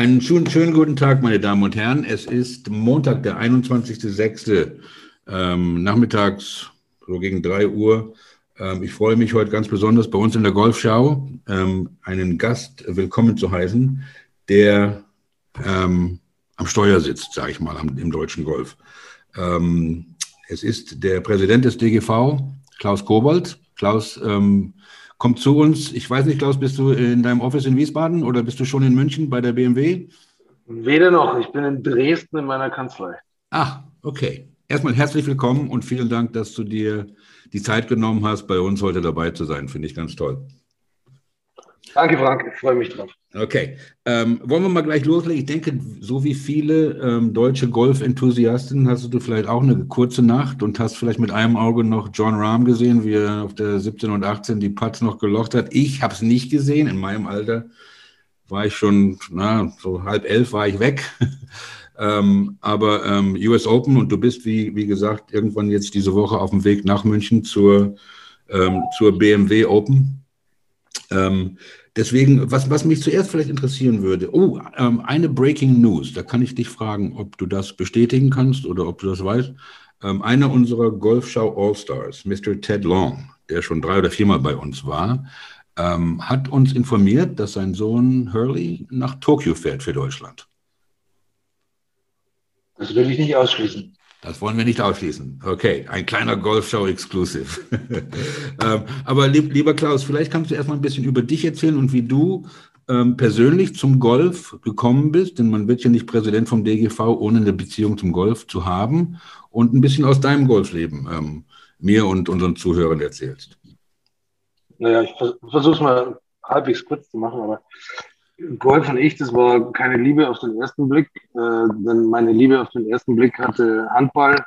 Einen schönen, guten Tag, meine Damen und Herren. Es ist Montag, der 21.06. Ähm, nachmittags, so gegen 3 Uhr. Ähm, ich freue mich heute ganz besonders bei uns in der Golfschau ähm, einen Gast willkommen zu heißen, der ähm, am Steuer sitzt, sage ich mal, am, im deutschen Golf. Ähm, es ist der Präsident des DGV, Klaus Kobold. Klaus, ähm, kommt zu uns. Ich weiß nicht, Klaus, bist du in deinem Office in Wiesbaden oder bist du schon in München bei der BMW? Weder noch. Ich bin in Dresden in meiner Kanzlei. Ach, okay. Erstmal herzlich willkommen und vielen Dank, dass du dir die Zeit genommen hast, bei uns heute dabei zu sein. Finde ich ganz toll. Danke, Frank. Ich freue mich drauf. Okay. Ähm, wollen wir mal gleich loslegen? Ich denke, so wie viele ähm, deutsche Golf-Enthusiasten hast du vielleicht auch eine kurze Nacht und hast vielleicht mit einem Auge noch John Rahm gesehen, wie er auf der 17 und 18 die Putts noch gelocht hat. Ich habe es nicht gesehen. In meinem Alter war ich schon, na, so halb elf war ich weg. ähm, aber ähm, US Open und du bist, wie, wie gesagt, irgendwann jetzt diese Woche auf dem Weg nach München zur, ähm, zur BMW Open. Ähm, Deswegen, was, was mich zuerst vielleicht interessieren würde, oh, ähm, eine Breaking News, da kann ich dich fragen, ob du das bestätigen kannst oder ob du das weißt. Ähm, einer unserer Golfschau All-Stars, Mr. Ted Long, der schon drei oder viermal bei uns war, ähm, hat uns informiert, dass sein Sohn Hurley nach Tokio fährt für Deutschland. Das will ich nicht ausschließen. Das wollen wir nicht ausschließen. Okay, ein kleiner Golfshow-Exclusive. ähm, aber lieb, lieber Klaus, vielleicht kannst du erstmal ein bisschen über dich erzählen und wie du ähm, persönlich zum Golf gekommen bist, denn man wird ja nicht Präsident vom DGV, ohne eine Beziehung zum Golf zu haben und ein bisschen aus deinem Golfleben ähm, mir und unseren Zuhörern erzählst. Naja, ich versuche es mal halbwegs kurz zu machen, aber Golf und ich, das war keine Liebe auf den ersten Blick, äh, denn meine Liebe auf den ersten Blick hatte Handball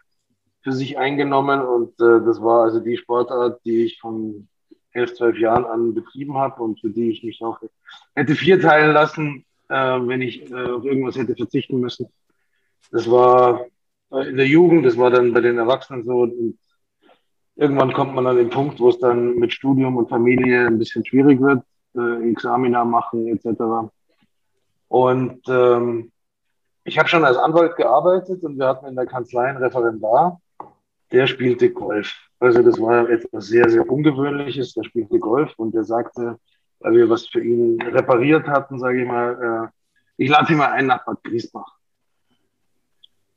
für sich eingenommen und äh, das war also die Sportart, die ich von elf, zwölf Jahren an betrieben habe und für die ich mich auch hätte vierteilen lassen, äh, wenn ich äh, auf irgendwas hätte verzichten müssen. Das war äh, in der Jugend, das war dann bei den Erwachsenen so und irgendwann kommt man an den Punkt, wo es dann mit Studium und Familie ein bisschen schwierig wird äh, Examina machen etc. Und ähm, ich habe schon als Anwalt gearbeitet und wir hatten in der Kanzlei einen Referendar, der spielte Golf. Also das war etwas sehr, sehr Ungewöhnliches. Der spielte Golf und der sagte, weil wir was für ihn repariert hatten, sage ich mal, äh, ich lade ihn mal ein nach Bad Griesbach.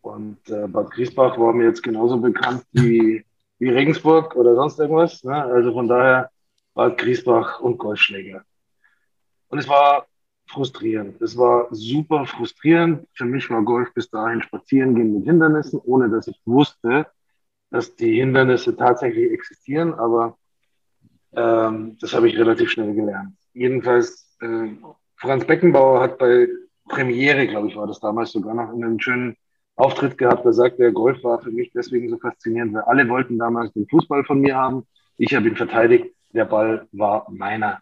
Und äh, Bad Griesbach war mir jetzt genauso bekannt wie, wie Regensburg oder sonst irgendwas. Ne? Also von daher Bad Griesbach und Golfschläger. Und es war frustrierend. Es war super frustrierend. Für mich war Golf bis dahin spazieren gehen mit Hindernissen, ohne dass ich wusste, dass die Hindernisse tatsächlich existieren. Aber ähm, das habe ich relativ schnell gelernt. Jedenfalls, äh, Franz Beckenbauer hat bei Premiere, glaube ich, war das damals sogar noch einen schönen Auftritt gehabt. Da sagte er, Golf war für mich deswegen so faszinierend, weil alle wollten damals den Fußball von mir haben. Ich habe ihn verteidigt der Ball war meiner.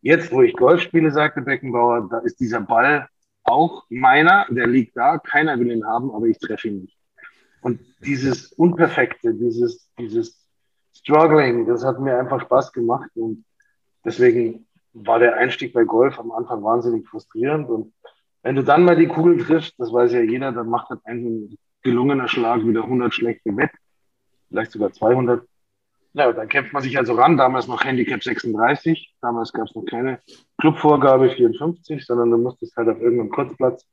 Jetzt, wo ich Golf spiele, sagte Beckenbauer, da ist dieser Ball auch meiner, der liegt da, keiner will ihn haben, aber ich treffe ihn nicht. Und dieses Unperfekte, dieses, dieses Struggling, das hat mir einfach Spaß gemacht und deswegen war der Einstieg bei Golf am Anfang wahnsinnig frustrierend und wenn du dann mal die Kugel triffst, das weiß ja jeder, dann macht halt ein gelungener Schlag wieder 100 schlechte Wett, vielleicht sogar 200. Ja, dann kämpft man sich also ran. Damals noch Handicap 36. Damals gab es noch keine Clubvorgabe 54, sondern du musstest halt auf irgendeinem Kurzplatz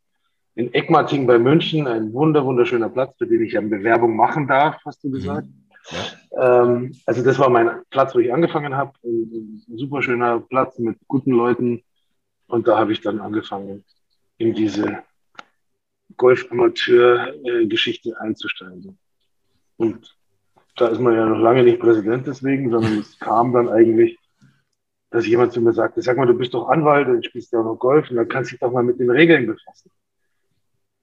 in Eckmarting bei München, ein wunder, wunderschöner Platz, für den ich eine Bewerbung machen darf, hast du mhm. gesagt. Ja. Ähm, also das war mein Platz, wo ich angefangen habe. Ein, ein super schöner Platz mit guten Leuten. Und da habe ich dann angefangen, in diese Golf-Amateur-Geschichte einzusteigen. Und da ist man ja noch lange nicht Präsident deswegen, sondern es kam dann eigentlich, dass jemand zu mir sagte, sag mal, du bist doch Anwalt und spielst ja auch noch Golf und dann kannst du dich doch mal mit den Regeln befassen.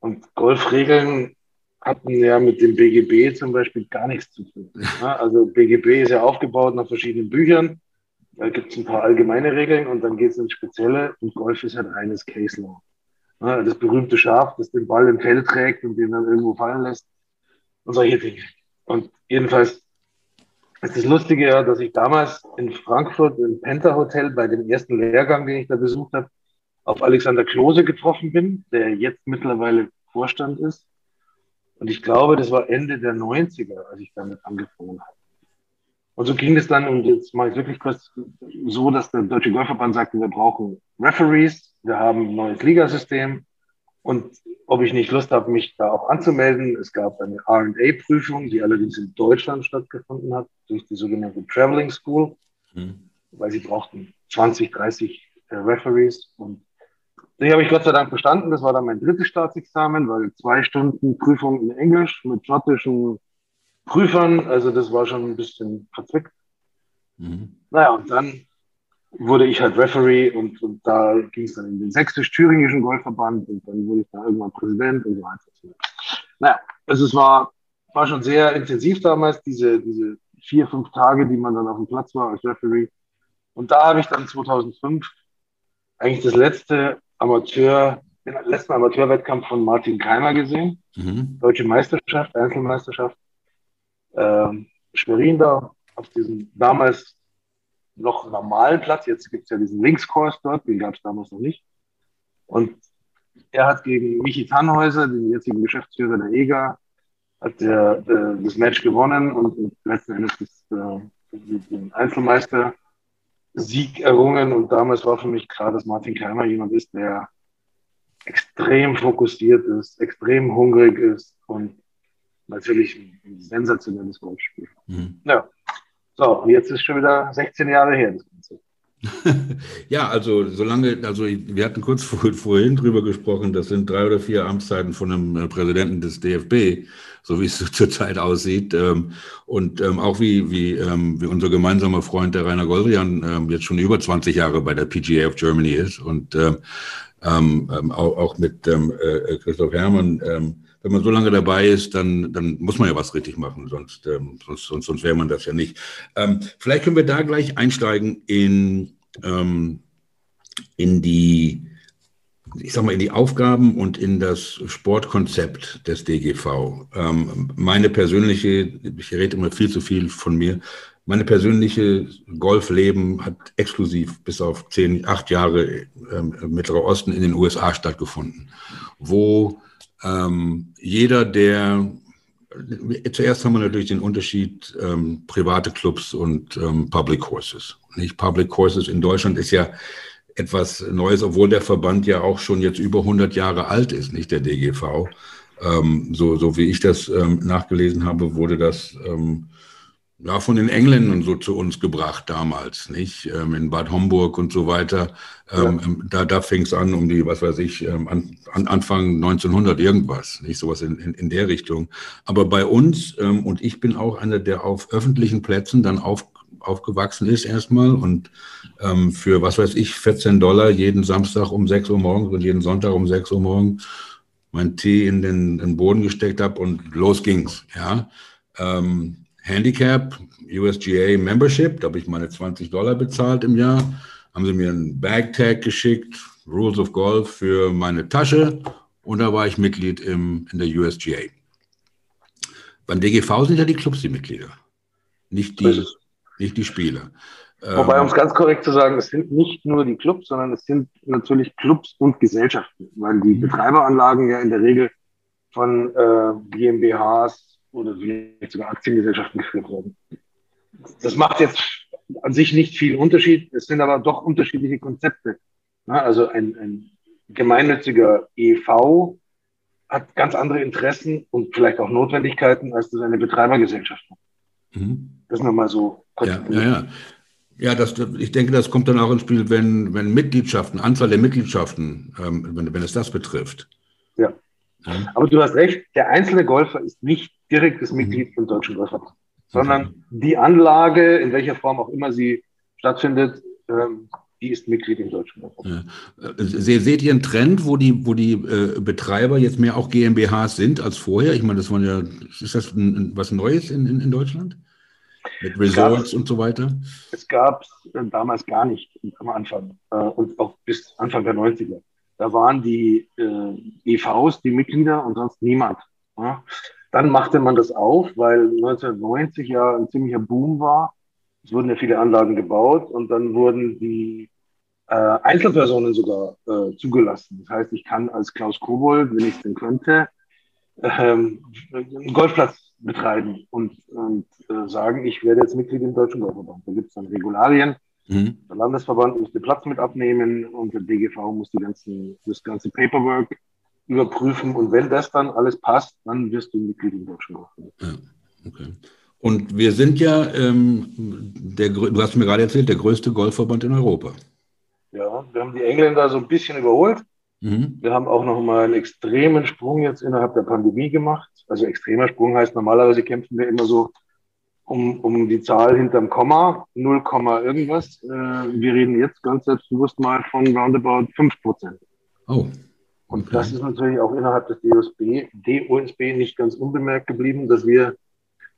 Und Golfregeln hatten ja mit dem BGB zum Beispiel gar nichts zu tun. Also BGB ist ja aufgebaut nach verschiedenen Büchern. Da gibt es ein paar allgemeine Regeln und dann geht es ins Spezielle und Golf ist halt reines Case Law. Das berühmte Schaf, das den Ball im Feld trägt und den dann irgendwo fallen lässt und solche Dinge. Und jedenfalls ist das Lustige ja, dass ich damals in Frankfurt im Penta Hotel bei dem ersten Lehrgang, den ich da besucht habe, auf Alexander Klose getroffen bin, der jetzt mittlerweile Vorstand ist. Und ich glaube, das war Ende der 90er, als ich damit angefangen habe. Und so ging es dann, und jetzt mache ich es wirklich kurz, so, dass der Deutsche Golfverband sagte, wir brauchen Referees, wir haben ein neues Ligasystem und ob ich nicht Lust habe, mich da auch anzumelden. Es gab eine RA-Prüfung, die allerdings in Deutschland stattgefunden hat, durch die sogenannte Traveling School, mhm. weil sie brauchten 20, 30 äh, Referees. Und die habe ich Gott sei Dank bestanden. Das war dann mein drittes Staatsexamen, weil zwei Stunden Prüfung in Englisch mit schottischen Prüfern. Also das war schon ein bisschen verzwickt. Mhm. Naja, und dann wurde ich halt Referee und, und da ging es dann in den sächsisch-thüringischen Golfverband und dann wurde ich da irgendwann Präsident und so weiter. Naja, also es war, war schon sehr intensiv damals, diese, diese vier, fünf Tage, die man dann auf dem Platz war als Referee. Und da habe ich dann 2005 eigentlich das letzte Amateur, den letzten Amateurwettkampf von Martin Keimer gesehen. Mhm. Deutsche Meisterschaft, Einzelmeisterschaft. Ähm, Schwerin da auf diesem damals noch normalen Platz. Jetzt gibt es ja diesen Linkskurs dort, den gab es damals noch nicht. Und er hat gegen Michi Tannhäuser, den jetzigen Geschäftsführer der EGA, hat der, äh, das Match gewonnen und, letzten Endes das, äh, den Einzelmeister Sieg errungen. Und damals war für mich klar, dass Martin Keimer jemand ist, der extrem fokussiert ist, extrem hungrig ist und natürlich ein sensationelles Golfspiel. Mhm. Ja, so, jetzt ist schon wieder 16 Jahre her, ja, also solange, also wir hatten kurz vor, vorhin drüber gesprochen, das sind drei oder vier Amtszeiten von einem äh, Präsidenten des DFB, so wie es zurzeit aussieht. Ähm, und ähm, auch wie, wie, ähm, wie unser gemeinsamer Freund, der Rainer Goldrian, jetzt schon über 20 Jahre bei der PGA of Germany ist und auch, mit äh, Christoph Herrmann wenn man so lange dabei ist, dann, dann muss man ja was richtig machen, sonst, ähm, sonst, sonst, sonst wäre man das ja nicht. Ähm, vielleicht können wir da gleich einsteigen in, ähm, in die, ich sag mal, in die Aufgaben und in das Sportkonzept des DGV. Ähm, meine persönliche, ich rede immer viel zu viel von mir, meine persönliche Golfleben hat exklusiv bis auf zehn, acht Jahre ähm, Mittlerer Osten in den USA stattgefunden, wo ähm, jeder, der zuerst haben wir natürlich den Unterschied ähm, private Clubs und ähm, Public Courses. Nicht Public Courses in Deutschland ist ja etwas Neues, obwohl der Verband ja auch schon jetzt über 100 Jahre alt ist, nicht der DGV. Ähm, so, so wie ich das ähm, nachgelesen habe, wurde das ähm, ja, von den Engländern so zu uns gebracht damals, nicht? Ähm, in Bad Homburg und so weiter. Ähm, ja. Ähm, da da fing es an um die, was weiß ich, ähm, an, an Anfang 1900 irgendwas, nicht sowas in, in, in der Richtung. Aber bei uns, ähm, und ich bin auch einer, der auf öffentlichen Plätzen dann auf, aufgewachsen ist erstmal und ähm, für, was weiß ich, 14 Dollar jeden Samstag um 6 Uhr morgens und jeden Sonntag um 6 Uhr morgens mein Tee in den, in den Boden gesteckt habe und los ging's, ja. Ähm, Handicap, USGA Membership, da habe ich meine 20 Dollar bezahlt im Jahr. Haben sie mir einen Bag-Tag geschickt, Rules of Golf für meine Tasche und da war ich Mitglied im, in der USGA. Beim DGV sind ja die Clubs die Mitglieder, nicht die, nicht die Spieler. Wobei, ähm, um es ganz korrekt zu sagen, es sind nicht nur die Clubs, sondern es sind natürlich Clubs und Gesellschaften, weil die mhm. Betreiberanlagen ja in der Regel von äh, GmbHs, oder vielleicht sogar Aktiengesellschaften geführt werden. Das macht jetzt an sich nicht viel Unterschied. Es sind aber doch unterschiedliche Konzepte. Also ein, ein gemeinnütziger EV hat ganz andere Interessen und vielleicht auch Notwendigkeiten, als das eine Betreibergesellschaft hat. Mhm. Das nur mal so. Ja, ja, ja. Ja, das, ich denke, das kommt dann auch ins Spiel, wenn, wenn Mitgliedschaften, Anzahl der Mitgliedschaften, ähm, wenn, wenn es das betrifft. Ja. ja. Aber du hast recht, der einzelne Golfer ist nicht direktes mhm. Mitglied im Deutschen Golfverband, sondern die Anlage, in welcher Form auch immer sie stattfindet, ähm, die ist Mitglied im Deutschen Golfverband. Ja. Äh, seht ihr einen Trend, wo die, wo die äh, Betreiber jetzt mehr auch GmbHs sind als vorher? Ich meine, das waren ja, ist das ein, was Neues in, in, in Deutschland? Mit Resorts und so weiter? Es gab es äh, damals gar nicht am Anfang äh, und auch bis Anfang der 90er. Da waren die äh, EVs, die Mitglieder und sonst niemand. Ja? Dann machte man das auf, weil 1990 ja ein ziemlicher Boom war. Es wurden ja viele Anlagen gebaut und dann wurden die äh, Einzelpersonen sogar äh, zugelassen. Das heißt, ich kann als Klaus Kobold, wenn ich es denn könnte, ähm, einen Golfplatz betreiben und, und äh, sagen, ich werde jetzt Mitglied im Deutschen Golfverband. Da gibt es dann Regularien. Mhm. Der Landesverband muss den Platz mit abnehmen und der DGV muss die ganzen, das ganze Paperwork überprüfen. Und wenn das dann alles passt, dann wirst du Mitglied im Deutschen Golfverband. Ja, okay. Und wir sind ja, ähm, der, du hast mir gerade erzählt, der größte Golfverband in Europa. Ja, wir haben die Engländer so ein bisschen überholt. Mhm. Wir haben auch noch mal einen extremen Sprung jetzt innerhalb der Pandemie gemacht. Also extremer Sprung heißt normalerweise kämpfen wir immer so um, um die Zahl hinterm Komma, 0, irgendwas. Äh, wir reden jetzt ganz selbstbewusst mal von roundabout 5 Prozent. Oh. Und das ist natürlich auch innerhalb des DOSB, DOSB nicht ganz unbemerkt geblieben, dass wir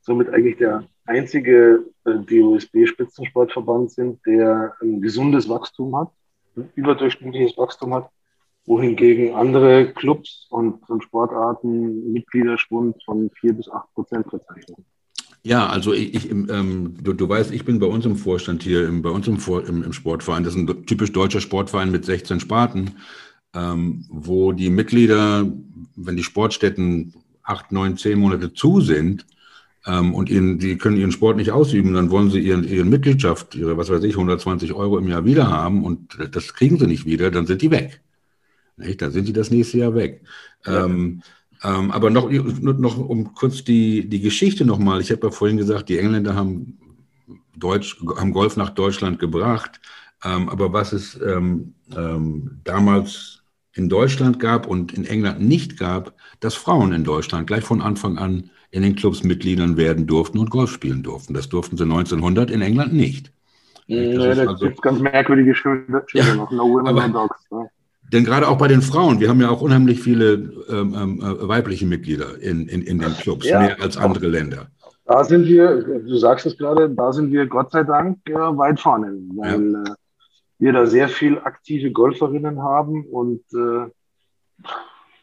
somit eigentlich der einzige äh, DOSB-Spitzensportverband sind, der ein gesundes Wachstum hat, ein überdurchschnittliches Wachstum hat wohingegen andere Clubs und, Sportarten Mitgliederschwund von vier bis acht Prozent verzeichnen. Ja, also ich, ich ähm, du, du, weißt, ich bin bei uns im Vorstand hier, im, bei uns im, im, im, Sportverein. Das ist ein typisch deutscher Sportverein mit 16 Sparten, ähm, wo die Mitglieder, wenn die Sportstätten acht, neun, zehn Monate zu sind ähm, und ihnen, die können ihren Sport nicht ausüben, dann wollen sie ihren, ihren Mitgliedschaft, ihre, was weiß ich, 120 Euro im Jahr wieder haben und das kriegen sie nicht wieder, dann sind die weg. Nicht? Dann sind die das nächste Jahr weg. Ja. Ähm, ähm, aber noch, noch um kurz die, die Geschichte nochmal. Ich habe ja vorhin gesagt, die Engländer haben, Deutsch, haben Golf nach Deutschland gebracht. Ähm, aber was es ähm, ähm, damals in Deutschland gab und in England nicht gab, dass Frauen in Deutschland gleich von Anfang an in den Clubs Mitgliedern werden durften und Golf spielen durften. Das durften sie 1900 in England nicht. Nee, das, das also, gibt ganz merkwürdige Schilder ja, noch. No Women, aber, no Dogs. Ne? Denn gerade auch bei den Frauen, wir haben ja auch unheimlich viele ähm, ähm, äh, weibliche Mitglieder in, in, in den Clubs, ja, mehr als andere Länder. Da sind wir, du sagst es gerade, da sind wir Gott sei Dank äh, weit vorne, weil ja. äh, wir da sehr viel aktive Golferinnen haben und äh,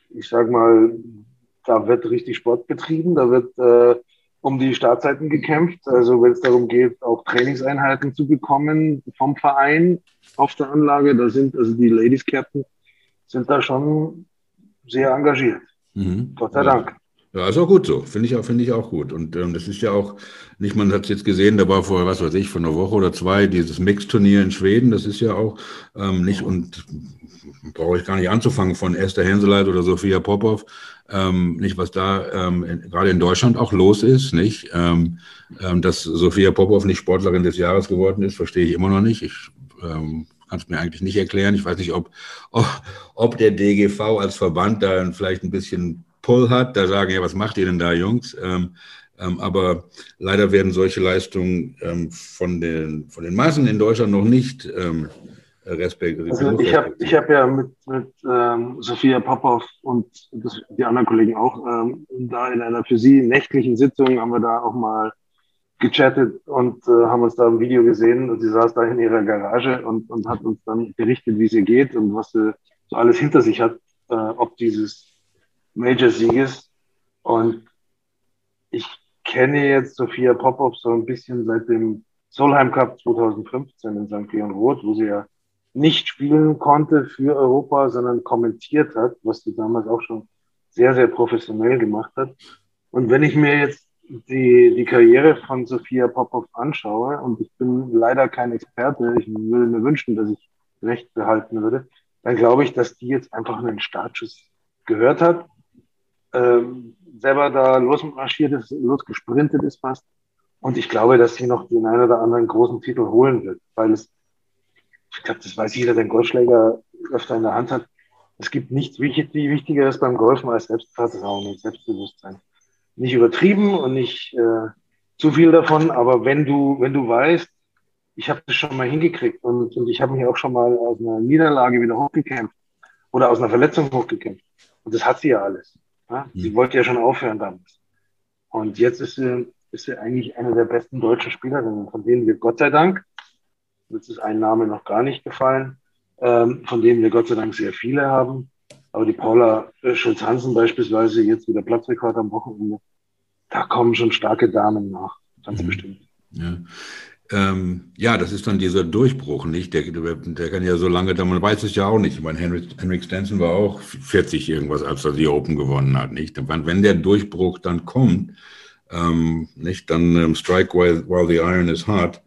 ich sag mal, da wird richtig Sport betrieben, da wird äh, um die Startzeiten gekämpft. Also wenn es darum geht, auch Trainingseinheiten zu bekommen vom Verein auf der Anlage, da sind also die Ladies Captain sind da schon sehr engagiert. Mhm. Gott sei Dank. Ja, ist auch gut so. Finde ich, auch, finde ich auch gut. Und ähm, das ist ja auch, nicht, man hat es jetzt gesehen, da war vor, was weiß ich, vor einer Woche oder zwei dieses Mix-Turnier in Schweden. Das ist ja auch ähm, nicht, und brauche ich gar nicht anzufangen, von Esther Henseleit oder Sophia Popov, ähm, nicht, was da ähm, in, gerade in Deutschland auch los ist, nicht? Ähm, ähm, dass Sophia Popov nicht Sportlerin des Jahres geworden ist, verstehe ich immer noch nicht. Ich kann es mir eigentlich nicht erklären. Ich weiß nicht, ob, ob der DGV als Verband da vielleicht ein bisschen Pull hat. Da sagen, ja, was macht ihr denn da, Jungs? Ähm, ähm, aber leider werden solche Leistungen ähm, von, den, von den Massen in Deutschland noch nicht ähm, respektiert. Also ich habe ich hab ja mit, mit ähm, Sophia Popov und das, die anderen Kollegen auch ähm, da in einer für sie nächtlichen Sitzung haben wir da auch mal gechattet und äh, haben uns da ein Video gesehen und sie saß da in ihrer Garage und, und hat uns dann berichtet, wie es ihr geht und was sie so alles hinter sich hat, äh, ob dieses Major-Sieges. Und ich kenne jetzt Sophia Popov so ein bisschen seit dem Solheim Cup 2015 in St. Leon Roth, wo sie ja nicht spielen konnte für Europa, sondern kommentiert hat, was sie damals auch schon sehr, sehr professionell gemacht hat. Und wenn ich mir jetzt die, die Karriere von Sophia Popov anschaue, und ich bin leider kein Experte, ich würde mir wünschen, dass ich recht behalten würde, dann glaube ich, dass die jetzt einfach einen Startschuss gehört hat, ähm, selber da losmarschiert ist, losgesprintet ist fast. Und ich glaube, dass sie noch den einen oder anderen großen Titel holen wird, weil es, ich glaube, das weiß jeder, der einen Golfschläger öfter in der Hand hat. Es gibt nichts Wichtigeres beim Golfen als Selbstvertrauen und Selbstbewusstsein nicht übertrieben und nicht äh, zu viel davon, aber wenn du, wenn du weißt, ich habe das schon mal hingekriegt und, und ich habe mich auch schon mal aus einer Niederlage wieder hochgekämpft oder aus einer Verletzung hochgekämpft. Und das hat sie ja alles. Ja? Mhm. Sie wollte ja schon aufhören damals. Und jetzt ist sie, ist sie eigentlich eine der besten deutschen Spielerinnen, von denen wir Gott sei Dank, jetzt ist ein Name noch gar nicht gefallen, ähm, von denen wir Gott sei Dank sehr viele haben. Aber die Paula äh, Schulz-Hansen beispielsweise, jetzt wieder Platzrekord am Wochenende, da kommen schon starke Damen nach, ganz mhm. bestimmt. Ja. Ähm, ja, das ist dann dieser Durchbruch, nicht? Der, der kann ja so lange, man weiß es ja auch nicht. Ich meine, Henrik, Henrik Stenson war auch 40 irgendwas, als er die Open gewonnen hat, nicht? Wenn der Durchbruch dann kommt, ähm, nicht, dann ähm, strike while, while the iron is hot,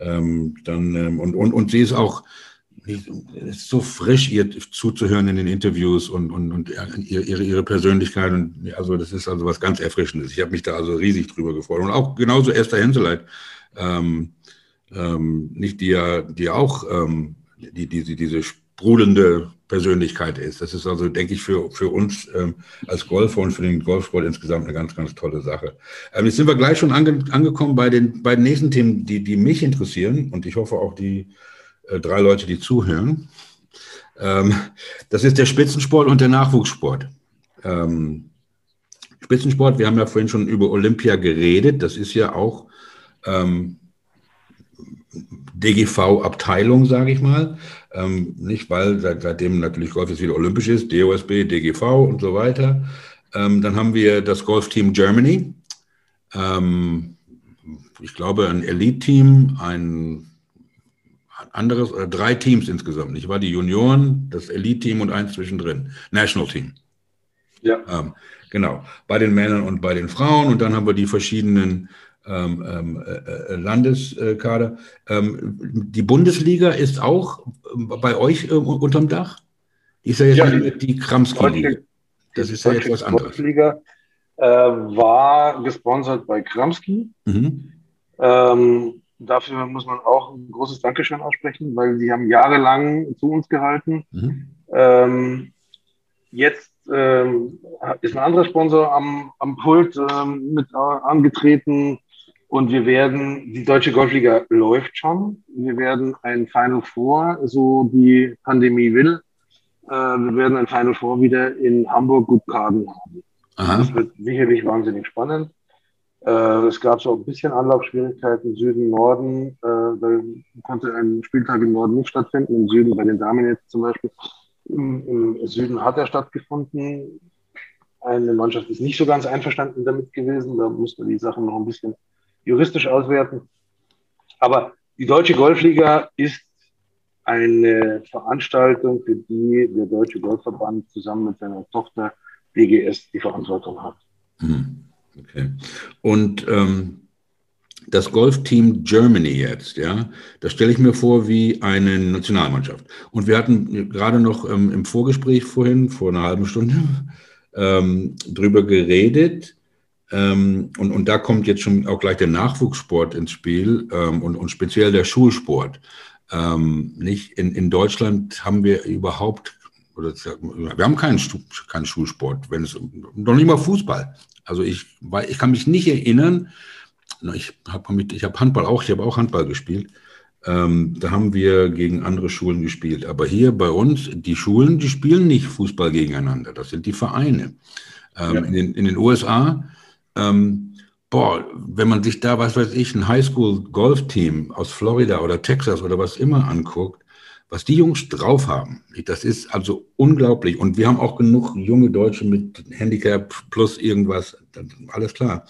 ähm, dann, ähm, und, und, und sie ist auch, ist so frisch, ihr zuzuhören in den Interviews und, und, und ihre, ihre Persönlichkeit. Und also das ist also was ganz Erfrischendes. Ich habe mich da also riesig drüber gefreut. Und auch genauso Esther Henseleit, ähm, ähm, nicht die ja, die auch ähm, die, die, diese sprudelnde Persönlichkeit ist. Das ist also, denke ich, für, für uns ähm, als Golfer und für den Golfsport insgesamt eine ganz, ganz tolle Sache. Ähm, jetzt sind wir gleich schon ange, angekommen bei den, bei den nächsten Themen, die, die mich interessieren und ich hoffe auch die äh, drei Leute, die zuhören. Ähm, das ist der Spitzensport und der Nachwuchssport. Ähm, Spitzensport, wir haben ja vorhin schon über Olympia geredet, das ist ja auch ähm, DGV-Abteilung, sage ich mal. Ähm, nicht, weil seit, seitdem natürlich Golf jetzt wieder olympisch ist, DOSB, DGV und so weiter. Ähm, dann haben wir das Golfteam Germany. Ähm, ich glaube, ein Elite-Team, ein anderes, oder drei Teams insgesamt. Ich war die Junioren, das Elite-Team und eins zwischendrin. National Team. Ja. Ähm, genau. Bei den Männern und bei den Frauen. Und dann haben wir die verschiedenen ähm, ähm, äh, äh, Landeskader. Ähm, die Bundesliga ist auch bei euch äh, unterm Dach? Die ist ja jetzt ja, nicht die Kramski-Liga. Das ist ja jetzt was anderes. Die Liga äh, war gesponsert bei Kramski. Mhm. Ähm, dafür muss man auch ein großes Dankeschön aussprechen, weil sie haben jahrelang zu uns gehalten. Mhm. Ähm, jetzt ähm, ist ein anderer Sponsor am, am Pult ähm, mit angetreten. Und wir werden, die Deutsche Golfliga läuft schon. Wir werden ein Final Four, so die Pandemie will. Äh, wir werden ein Final Four wieder in Hamburg-Gutkaden haben. Aha. Das wird sicherlich wahnsinnig spannend. Äh, es gab so ein bisschen Anlaufschwierigkeiten im Süden, Norden. Äh, da konnte ein Spieltag im Norden nicht stattfinden. Im Süden, bei den Damen jetzt zum Beispiel. Im, Im, Süden hat er stattgefunden. Eine Mannschaft ist nicht so ganz einverstanden damit gewesen. Da musste die Sachen noch ein bisschen juristisch auswerten. Aber die Deutsche Golfliga ist eine Veranstaltung, für die der Deutsche Golfverband zusammen mit seiner Tochter DGS die Verantwortung hat. Hm, okay. Und ähm, das Golfteam Germany jetzt, ja, das stelle ich mir vor wie eine Nationalmannschaft. Und wir hatten gerade noch ähm, im Vorgespräch vorhin, vor einer halben Stunde, ähm, drüber geredet, ähm, und, und da kommt jetzt schon auch gleich der Nachwuchssport ins Spiel ähm, und, und speziell der Schulsport. Ähm, nicht in, in Deutschland haben wir überhaupt, oder wir haben keinen, keinen Schulsport, wenn es noch nicht mal Fußball. Also ich, weil ich kann mich nicht erinnern, ich habe ich hab Handball auch, ich habe auch Handball gespielt. Ähm, da haben wir gegen andere Schulen gespielt. Aber hier bei uns, die Schulen, die spielen nicht Fußball gegeneinander. Das sind die Vereine. Ähm, ja. in, den, in den USA ähm, boah, wenn man sich da, was weiß ich, ein Highschool-Golfteam aus Florida oder Texas oder was immer anguckt, was die Jungs drauf haben, das ist also unglaublich. Und wir haben auch genug junge Deutsche mit Handicap plus irgendwas, alles klar.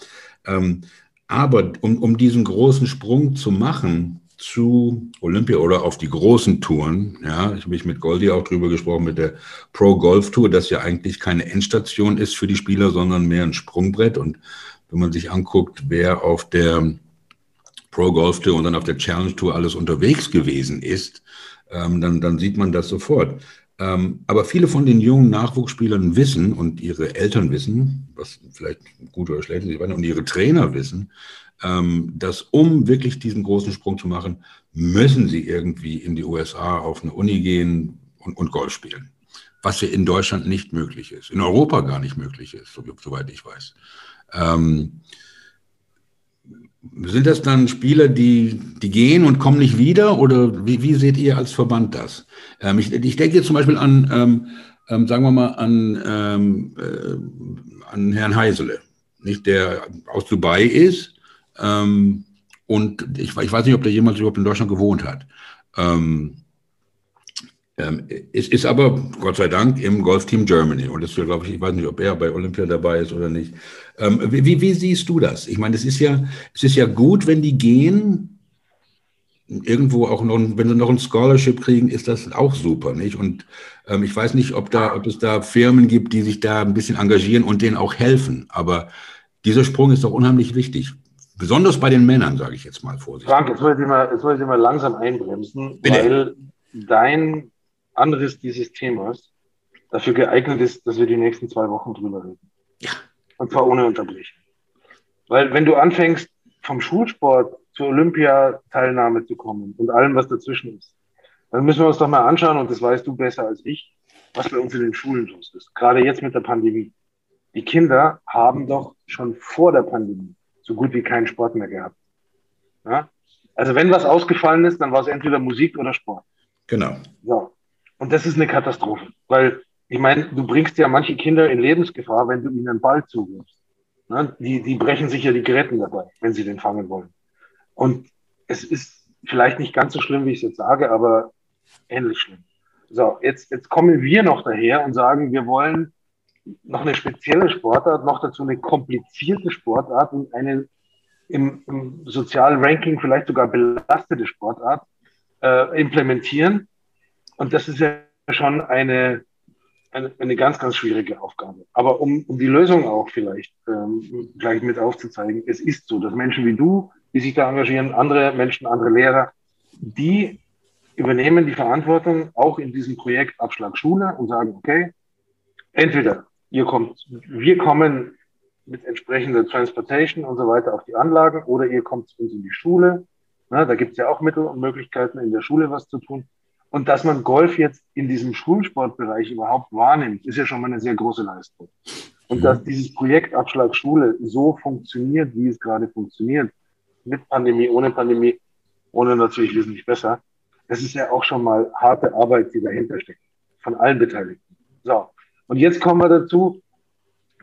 Ähm, aber um, um diesen großen Sprung zu machen zu Olympia oder auf die großen Touren, ja, ich habe mich mit Goldi auch drüber gesprochen, mit der Pro Golf Tour, das ja eigentlich keine Endstation ist für die Spieler, sondern mehr ein Sprungbrett. Und wenn man sich anguckt, wer auf der Pro Golf Tour und dann auf der Challenge Tour alles unterwegs gewesen ist, ähm, dann, dann sieht man das sofort. Ähm, aber viele von den jungen Nachwuchsspielern wissen und ihre Eltern wissen, was vielleicht gut oder schlecht ist, und ihre Trainer wissen, dass um wirklich diesen großen Sprung zu machen, müssen sie irgendwie in die USA auf eine Uni gehen und, und Golf spielen. Was ja in Deutschland nicht möglich ist, in Europa gar nicht möglich ist, soweit ich weiß. Ähm, sind das dann Spieler, die, die gehen und kommen nicht wieder? Oder wie, wie seht ihr als Verband das? Ähm, ich, ich denke jetzt zum Beispiel an, ähm, ähm, sagen wir mal, an, ähm, äh, an Herrn Heisele, nicht, der aus Dubai ist. Ähm, und ich, ich, weiß nicht, ob der jemals überhaupt in Deutschland gewohnt hat. Ähm, es ist aber, Gott sei Dank, im Golfteam Germany. Und das glaube ich, ich weiß nicht, ob er bei Olympia dabei ist oder nicht. Ähm, wie, wie, siehst du das? Ich meine, es ist ja, es ist ja gut, wenn die gehen, irgendwo auch noch, wenn sie noch ein Scholarship kriegen, ist das auch super, nicht? Und ähm, ich weiß nicht, ob da, ob es da Firmen gibt, die sich da ein bisschen engagieren und denen auch helfen. Aber dieser Sprung ist doch unheimlich wichtig. Besonders bei den Männern, sage ich jetzt mal vorsichtig. Frank, jetzt muss ich mal, jetzt muss ich mal langsam einbremsen, Bitte. weil dein Anriss dieses Themas dafür geeignet ist, dass wir die nächsten zwei Wochen drüber reden. Ja. Und zwar ohne Unterbrechung. Weil wenn du anfängst, vom Schulsport zur Olympiateilnahme zu kommen und allem, was dazwischen ist, dann müssen wir uns doch mal anschauen, und das weißt du besser als ich, was bei uns in den Schulen los ist. Gerade jetzt mit der Pandemie. Die Kinder haben doch schon vor der Pandemie so gut wie keinen Sport mehr gehabt. Ja? Also wenn was ausgefallen ist, dann war es entweder Musik oder Sport. Genau. So. Und das ist eine Katastrophe, weil ich meine, du bringst ja manche Kinder in Lebensgefahr, wenn du ihnen einen Ball zuwirfst. Ne? Die, die brechen sich ja die Geräten dabei, wenn sie den fangen wollen. Und es ist vielleicht nicht ganz so schlimm, wie ich es jetzt sage, aber ähnlich schlimm. So, jetzt, jetzt kommen wir noch daher und sagen, wir wollen noch eine spezielle Sportart, noch dazu eine komplizierte Sportart und eine im, im sozialen Ranking vielleicht sogar belastete Sportart äh, implementieren. Und das ist ja schon eine, eine, eine, ganz, ganz schwierige Aufgabe. Aber um, um die Lösung auch vielleicht ähm, gleich mit aufzuzeigen, es ist so, dass Menschen wie du, die sich da engagieren, andere Menschen, andere Lehrer, die übernehmen die Verantwortung auch in diesem Projekt Abschlag Schule und sagen, okay, entweder ihr kommt, wir kommen mit entsprechender Transportation und so weiter auf die Anlagen oder ihr kommt zu uns in die Schule. Na, da gibt es ja auch Mittel und Möglichkeiten, in der Schule was zu tun. Und dass man Golf jetzt in diesem Schulsportbereich überhaupt wahrnimmt, ist ja schon mal eine sehr große Leistung. Und mhm. dass dieses Projekt Abschlag Schule so funktioniert, wie es gerade funktioniert, mit Pandemie, ohne Pandemie, ohne natürlich wesentlich besser, das ist ja auch schon mal harte Arbeit, die dahinter steckt, von allen Beteiligten. So, und jetzt kommen wir dazu,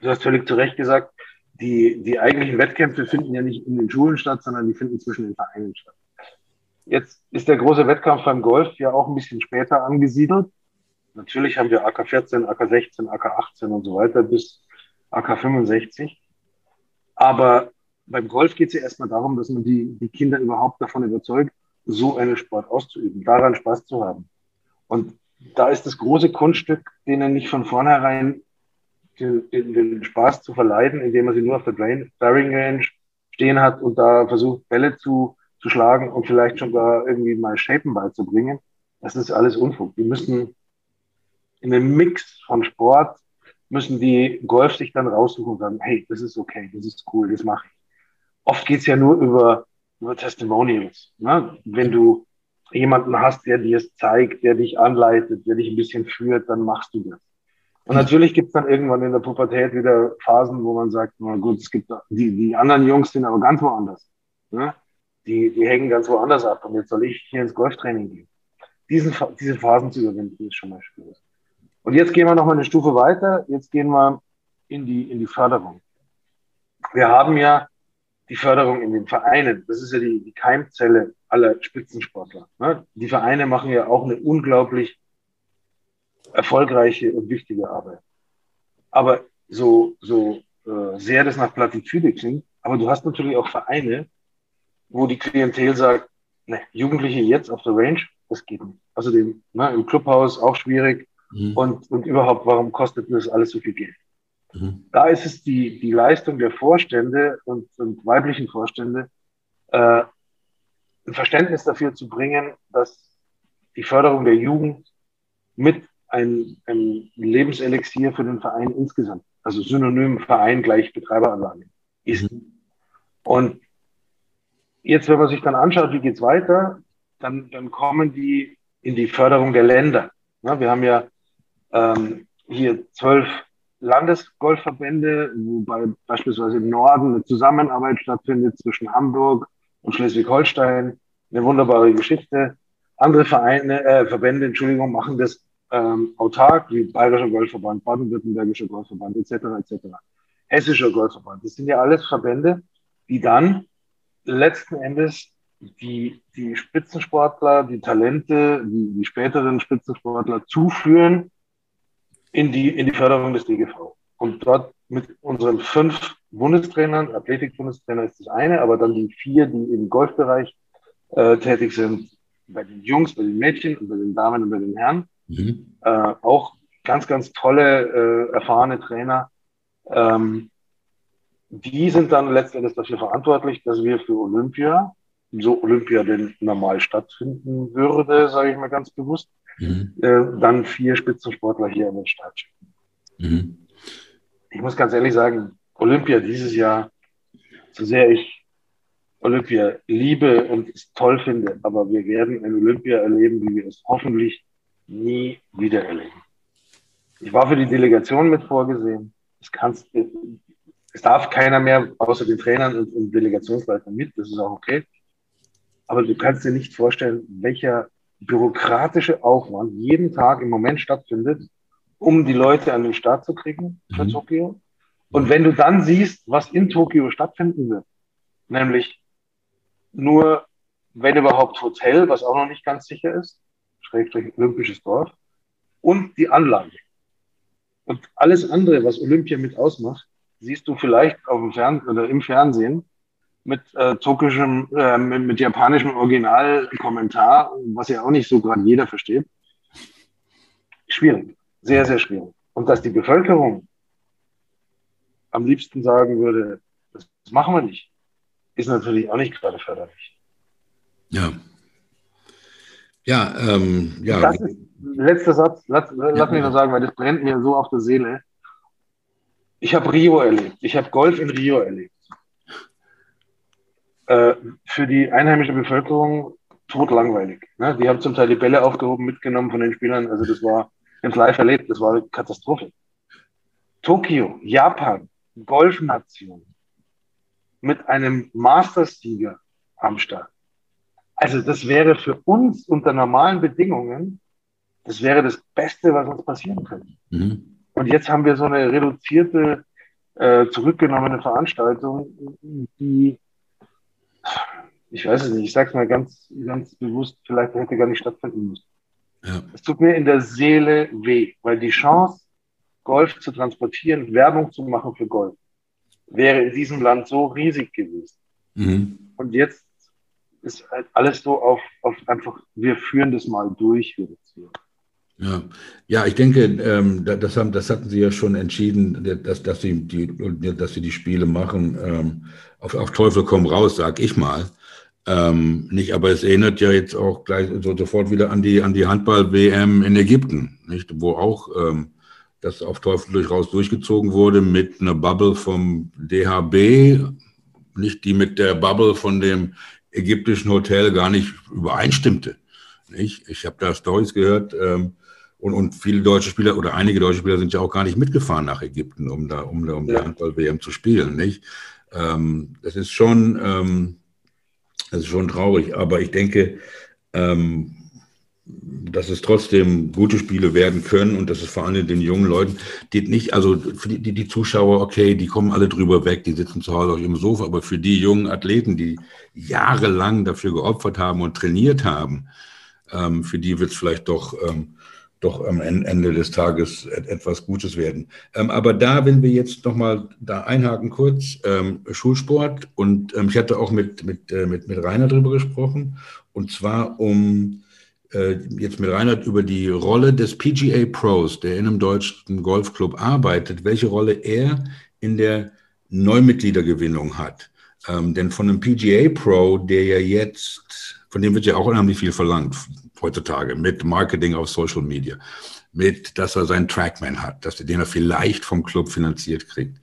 du hast völlig zu Recht gesagt, die, die eigentlichen Wettkämpfe finden ja nicht in den Schulen statt, sondern die finden zwischen den Vereinen statt. Jetzt ist der große Wettkampf beim Golf ja auch ein bisschen später angesiedelt. Natürlich haben wir AK 14, AK 16, AK 18 und so weiter bis AK 65. Aber beim Golf geht es ja erstmal darum, dass man die, die Kinder überhaupt davon überzeugt, so einen Sport auszuüben, daran Spaß zu haben. Und da ist das große Kunststück, denen nicht von vornherein den, den, den Spaß zu verleiten, indem man sie nur auf der Driving Range stehen hat und da versucht, Bälle zu, zu schlagen und vielleicht schon gar irgendwie mal Shapen beizubringen. Das ist alles Unfug. Die müssen in einem Mix von Sport müssen die Golf sich dann raussuchen und sagen, hey, das ist okay, das ist cool, das mache ich. Oft geht's ja nur über, über Testimonials. Ne? Wenn du jemanden hast, der dir es zeigt, der dich anleitet, der dich ein bisschen führt, dann machst du das. Und natürlich gibt es dann irgendwann in der Pubertät wieder Phasen, wo man sagt, na gut, es gibt die, die anderen Jungs sind aber ganz woanders. Ne? Die, die hängen ganz woanders ab und jetzt soll ich hier ins Golftraining gehen. Diesen, diese Phasen zu überwinden, ist schon mal schwierig. Und jetzt gehen wir noch mal eine Stufe weiter. Jetzt gehen wir in die, in die Förderung. Wir haben ja die Förderung in den Vereinen. Das ist ja die, die Keimzelle aller Spitzensportler. Ne? Die Vereine machen ja auch eine unglaublich erfolgreiche und wichtige Arbeit. Aber so, so äh, sehr das nach Plattitüde klingt, aber du hast natürlich auch Vereine, wo die Klientel sagt, ne, Jugendliche jetzt auf der Range, das geht nicht. Außerdem ne, im Clubhaus auch schwierig mhm. und, und überhaupt, warum kostet das alles so viel Geld? Mhm. Da ist es die, die Leistung der Vorstände und, und weiblichen Vorstände, äh, ein Verständnis dafür zu bringen, dass die Förderung der Jugend mit ein, ein Lebenselixier für den Verein insgesamt, also synonym Verein gleich Betreiberanlage ist. Mhm. Und jetzt, wenn man sich dann anschaut, wie geht's weiter, dann, dann kommen die in die Förderung der Länder. Ja, wir haben ja ähm, hier zwölf Landesgolfverbände, wobei beispielsweise im Norden eine Zusammenarbeit stattfindet zwischen Hamburg und Schleswig-Holstein. Eine wunderbare Geschichte. Andere Vereine, äh, Verbände, Entschuldigung, machen das ähm, autark, wie Bayerischer Golfverband, Baden-Württembergischer Golfverband etc. etc. Hessischer Golfverband. Das sind ja alles Verbände, die dann letzten Endes die, die Spitzensportler, die Talente, die, die späteren Spitzensportler zuführen in die, in die Förderung des DGV. Und dort mit unseren fünf Bundestrainern, Athletik-Bundestrainer ist das eine, aber dann die vier, die im Golfbereich äh, tätig sind, bei den Jungs, bei den Mädchen und bei den Damen und bei den Herren. Mhm. Äh, auch ganz, ganz tolle, äh, erfahrene Trainer. Ähm, die sind dann letztendlich dafür verantwortlich, dass wir für Olympia, so Olympia denn normal stattfinden würde, sage ich mal ganz bewusst, mhm. äh, dann vier Spitzensportler hier in den Start schicken. Mhm. Ich muss ganz ehrlich sagen, Olympia dieses Jahr, so sehr ich Olympia liebe und es toll finde, aber wir werden ein Olympia erleben, wie wir es hoffentlich nie wieder erleben. Ich war für die Delegation mit vorgesehen. Es, kannst, es darf keiner mehr außer den Trainern und, und Delegationsleitern mit, das ist auch okay. Aber du kannst dir nicht vorstellen, welcher bürokratische Aufwand jeden Tag im Moment stattfindet, um die Leute an den Start zu kriegen für mhm. Tokio. Und wenn du dann siehst, was in Tokio stattfinden wird, nämlich nur, wenn überhaupt Hotel, was auch noch nicht ganz sicher ist, Schrägstrich Olympisches Dorf, und die Anlage. Und alles andere, was Olympia mit ausmacht, siehst du vielleicht auf dem Fern oder im Fernsehen mit äh, türkischem, äh, mit, mit japanischem Originalkommentar, was ja auch nicht so gerade jeder versteht. Schwierig, sehr, sehr schwierig. Und dass die Bevölkerung am liebsten sagen würde, das, machen wir nicht, ist natürlich auch nicht gerade förderlich. Ja. Ja, ähm, ja. Das ist, letzter Satz, lass, lass ja, mich noch sagen, weil das brennt mir so auf der Seele. Ich habe Rio erlebt. Ich habe Golf in Rio erlebt. Äh, für die einheimische Bevölkerung totlangweilig. Ne? Die haben zum Teil die Bälle aufgehoben, mitgenommen von den Spielern. Also das war ins Live erlebt. Das war eine Katastrophe. Tokio, Japan, Golfnation mit einem Mastersieger am Start. Also das wäre für uns unter normalen Bedingungen, das wäre das Beste, was uns passieren könnte. Mhm. Und jetzt haben wir so eine reduzierte, äh, zurückgenommene Veranstaltung, die, ich weiß es nicht, ich sage es mal ganz, ganz bewusst, vielleicht hätte gar nicht stattfinden müssen. Ja. Es tut mir in der Seele weh, weil die Chance, Golf zu transportieren, Werbung zu machen für Golf, wäre in diesem Land so riesig gewesen. Mhm. Und jetzt ist halt alles so auf, auf einfach, wir führen das mal durch reduziert. Ja, ja, ich denke, ähm, das, haben, das hatten Sie ja schon entschieden, dass, dass, Sie, die, dass Sie die Spiele machen. Ähm, auf, auf Teufel komm raus, sag ich mal. Ähm, nicht, aber es erinnert ja jetzt auch gleich so sofort wieder an die, an die Handball-WM in Ägypten, nicht? wo auch ähm, das auf Teufel durchaus durchgezogen wurde mit einer Bubble vom DHB, nicht die mit der Bubble von dem ägyptischen Hotel gar nicht übereinstimmte. Nicht? Ich habe da Stories gehört ähm, und, und viele deutsche Spieler oder einige deutsche Spieler sind ja auch gar nicht mitgefahren nach Ägypten, um da um, da, um ja. die Handball-WM zu spielen. Nicht? Ähm, das ist schon, ähm, das ist schon traurig, aber ich denke, ähm, dass es trotzdem gute Spiele werden können und dass es vor allem den jungen Leuten, die nicht, also für die, die Zuschauer, okay, die kommen alle drüber weg, die sitzen zu Hause auf ihrem Sofa, aber für die jungen Athleten, die jahrelang dafür geopfert haben und trainiert haben, ähm, für die wird es vielleicht doch, ähm, doch am Ende des Tages etwas Gutes werden. Ähm, aber da, wenn wir jetzt nochmal da einhaken kurz, ähm, Schulsport und ähm, ich hatte auch mit, mit, äh, mit, mit Rainer drüber gesprochen und zwar um äh, jetzt mit Reinhard über die Rolle des PGA Pros, der in einem deutschen Golfclub arbeitet, welche Rolle er in der Neumitgliedergewinnung hat. Ähm, denn von einem PGA Pro, der ja jetzt, von dem wird ja auch unheimlich viel verlangt heutzutage, mit Marketing auf Social Media, mit, dass er seinen Trackman hat, dass er den er vielleicht vom Club finanziert kriegt.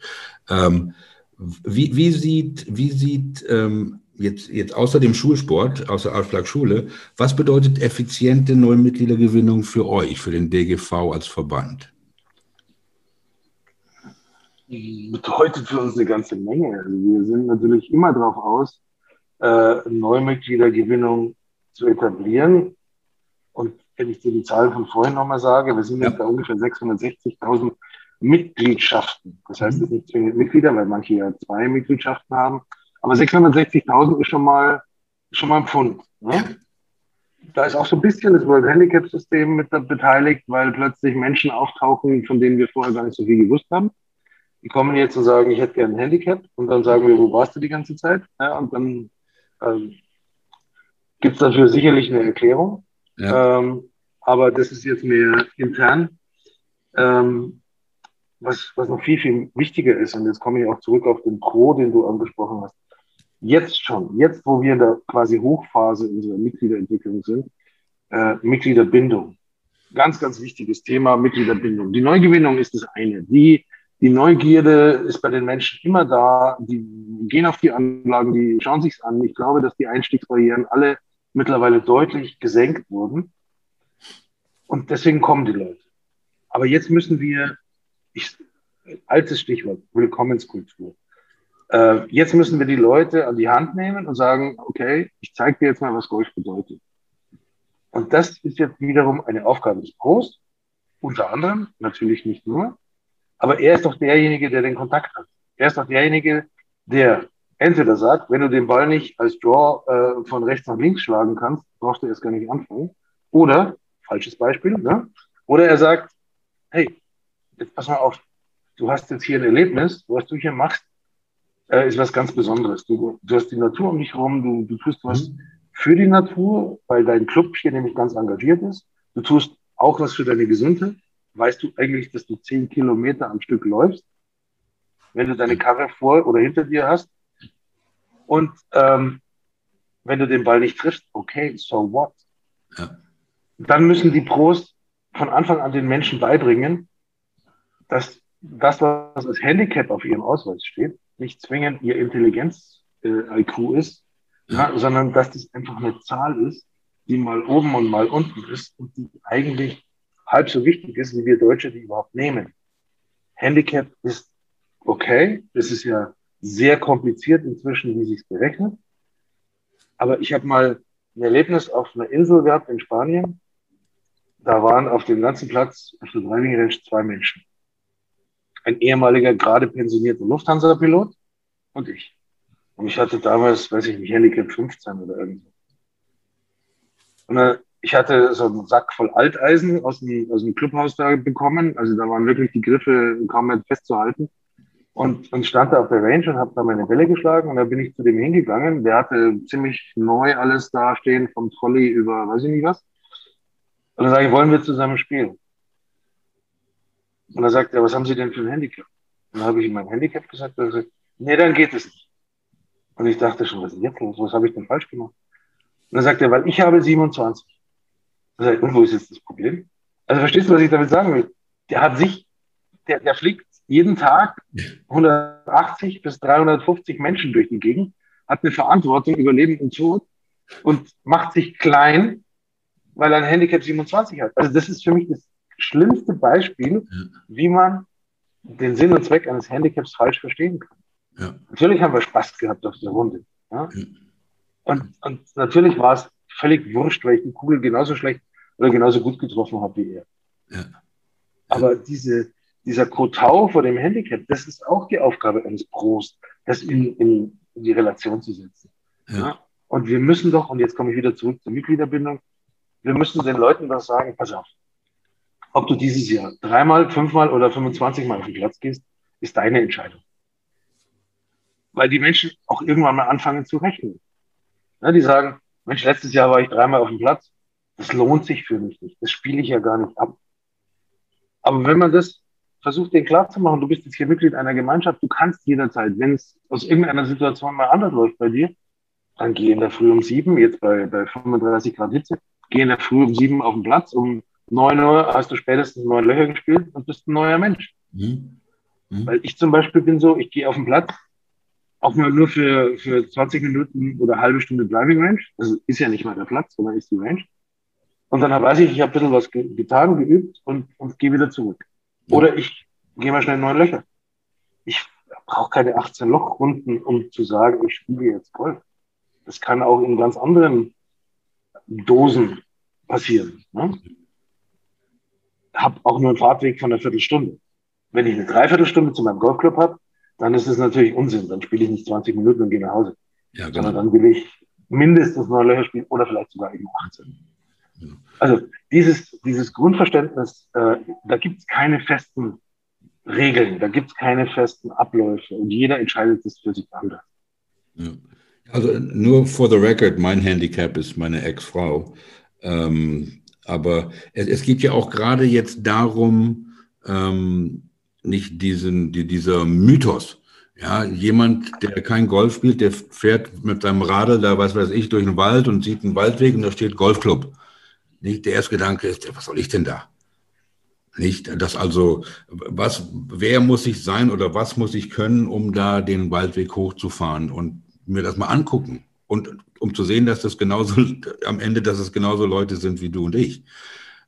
Ähm, wie, wie sieht, wie sieht ähm, jetzt, jetzt außer dem Schulsport, außer Ausschlag Schule, was bedeutet effiziente Neumitgliedergewinnung für euch, für den DGV als Verband? Bedeutet für uns eine ganze Menge. Also wir sind natürlich immer darauf aus, äh, Neumitgliedergewinnung zu etablieren. Wenn ich dir die Zahlen von vorhin nochmal sage, wir sind ja. jetzt bei ungefähr 660.000 Mitgliedschaften. Das heißt, es sind nicht zwingend Mitglieder, weil manche ja zwei Mitgliedschaften haben. Aber 660.000 ist schon mal, schon mal ein Pfund. Ne? Da ist auch so ein bisschen das World Handicap System mit beteiligt, weil plötzlich Menschen auftauchen, von denen wir vorher gar nicht so viel gewusst haben. Die kommen jetzt und sagen, ich hätte gerne ein Handicap. Und dann sagen wir, wo warst du die ganze Zeit? Ja, und dann ähm, gibt es dafür sicherlich eine Erklärung. Ähm, aber das ist jetzt mehr intern. Ähm, was, was noch viel, viel wichtiger ist, und jetzt komme ich auch zurück auf den Pro, den du angesprochen hast. Jetzt schon, jetzt wo wir in der quasi Hochphase unserer Mitgliederentwicklung sind, äh, Mitgliederbindung. Ganz, ganz wichtiges Thema, Mitgliederbindung. Die Neugewinnung ist das eine. Die, die Neugierde ist bei den Menschen immer da. Die gehen auf die Anlagen, die schauen sich's an. Ich glaube, dass die Einstiegsbarrieren alle mittlerweile deutlich gesenkt wurden. Und deswegen kommen die Leute. Aber jetzt müssen wir, ich, altes Stichwort, Willkommenskultur. Äh, jetzt müssen wir die Leute an die Hand nehmen und sagen, okay, ich zeige dir jetzt mal, was Golf bedeutet. Und das ist jetzt wiederum eine Aufgabe des Pros, unter anderem, natürlich nicht nur, aber er ist doch derjenige, der den Kontakt hat. Er ist doch derjenige, der entweder sagt, wenn du den Ball nicht als Draw äh, von rechts nach links schlagen kannst, brauchst du erst gar nicht anfangen. Oder, falsches Beispiel, ne? oder er sagt, hey, jetzt pass mal auf, du hast jetzt hier ein Erlebnis, was du hier machst, äh, ist was ganz Besonderes. Du, du hast die Natur um dich herum, du, du tust was mhm. für die Natur, weil dein Club hier nämlich ganz engagiert ist. Du tust auch was für deine Gesundheit. Weißt du eigentlich, dass du zehn Kilometer am Stück läufst, wenn du deine Karre vor oder hinter dir hast? Und ähm, wenn du den Ball nicht triffst, okay, so what? Ja. Dann müssen die Pros von Anfang an den Menschen beibringen, dass das, was als Handicap auf ihrem Ausweis steht, nicht zwingend ihr Intelligenz-IQ äh, ist, ja, sondern dass das einfach eine Zahl ist, die mal oben und mal unten ist und die eigentlich halb so wichtig ist, wie wir Deutsche die überhaupt nehmen. Handicap ist okay, es ist ja sehr kompliziert inzwischen, wie sich es berechnet. Aber ich habe mal ein Erlebnis auf einer Insel gehabt in Spanien. Da waren auf dem ganzen Platz auf der Driving Range zwei Menschen. Ein ehemaliger, gerade pensionierter Lufthansa-Pilot und ich. Und ich hatte damals, weiß ich nicht, Handicap 15 oder irgendwo. Und äh, ich hatte so einen Sack voll Alteisen aus dem, aus dem Clubhaus da bekommen. Also da waren wirklich die Griffe kaum mehr festzuhalten und, und stand da auf der Range und habe da meine Bälle geschlagen und da bin ich zu dem hingegangen. Der hatte ziemlich neu alles da stehen, vom Trolley über weiß ich nicht was. Und dann sage ich, wollen wir zusammen spielen? Und dann sagt er, was haben Sie denn für ein Handicap? Und dann habe ich ihm mein Handicap gesagt und er sagt, nee, dann geht es nicht. Und ich dachte schon, was ist jetzt los? Was habe ich denn falsch gemacht? Und dann sagt er, weil ich habe 27. Und, ich, und wo ist jetzt das Problem? Also verstehst du, was ich damit sagen will? Der hat sich, der, der fliegt jeden Tag 180 bis 350 Menschen durch die Gegend, hat eine Verantwortung über Leben und Tod und macht sich klein, weil er ein Handicap 27 hat. Also das ist für mich das schlimmste Beispiel, wie man den Sinn und Zweck eines Handicaps falsch verstehen kann. Ja. Natürlich haben wir Spaß gehabt auf der Runde. Ja? Und, und natürlich war es völlig wurscht, weil ich die Kugel genauso schlecht oder genauso gut getroffen habe wie er. Ja. Aber diese, dieser Kotau vor dem Handicap, das ist auch die Aufgabe eines Pros, das in, in, in die Relation zu setzen. Ja. Und wir müssen doch, und jetzt komme ich wieder zurück zur Mitgliederbindung, wir müssen den Leuten doch sagen, pass auf, ob du dieses Jahr dreimal, fünfmal oder 25 Mal auf den Platz gehst, ist deine Entscheidung. Weil die Menschen auch irgendwann mal anfangen zu rechnen. Ja, die sagen, Mensch, letztes Jahr war ich dreimal auf dem Platz, das lohnt sich für mich nicht, das spiele ich ja gar nicht ab. Aber wenn man das versuch den klarzumachen, du bist jetzt hier Mitglied einer Gemeinschaft, du kannst jederzeit, wenn es aus irgendeiner Situation mal anders läuft bei dir, dann geh in der Früh um sieben, jetzt bei, bei 35 Grad Hitze, geh in der Früh um sieben auf den Platz, um neun Uhr hast du spätestens neun Löcher gespielt und bist ein neuer Mensch. Mhm. Mhm. Weil ich zum Beispiel bin so, ich gehe auf den Platz, auch mal nur für, für 20 Minuten oder halbe Stunde Driving Range. Das ist ja nicht mal der Platz, sondern ist die Range. Und dann weiß ich, ich habe ein bisschen was getan, geübt und, und gehe wieder zurück. Oder ich gehe mal schnell neun Löcher. Ich brauche keine 18 Lochrunden, um zu sagen, ich spiele jetzt Golf. Das kann auch in ganz anderen Dosen passieren. Ne? Habe auch nur einen Fahrtweg von einer Viertelstunde. Wenn ich eine Dreiviertelstunde zu meinem Golfclub habe, dann ist es natürlich Unsinn. Dann spiele ich nicht 20 Minuten und gehe nach Hause. Ja, genau. Sondern dann will ich mindestens neun Löcher spielen oder vielleicht sogar eben 18. Also dieses, dieses Grundverständnis, äh, da gibt es keine festen Regeln, da gibt es keine festen Abläufe und jeder entscheidet das für sich anders. Ja. Also nur for the record, mein Handicap ist meine Ex-Frau. Ähm, aber es, es, geht ja auch gerade jetzt darum, ähm, nicht diesen, die, dieser Mythos. Ja, jemand, der kein Golf spielt, der fährt mit seinem Radl da, was weiß ich, durch den Wald und sieht einen Waldweg und da steht Golfclub. Nicht, der erste Gedanke ist, was soll ich denn da? Nicht, dass also, was, wer muss ich sein oder was muss ich können, um da den Waldweg hochzufahren und mir das mal angucken und um zu sehen, dass das genauso am Ende, dass es genauso Leute sind wie du und ich.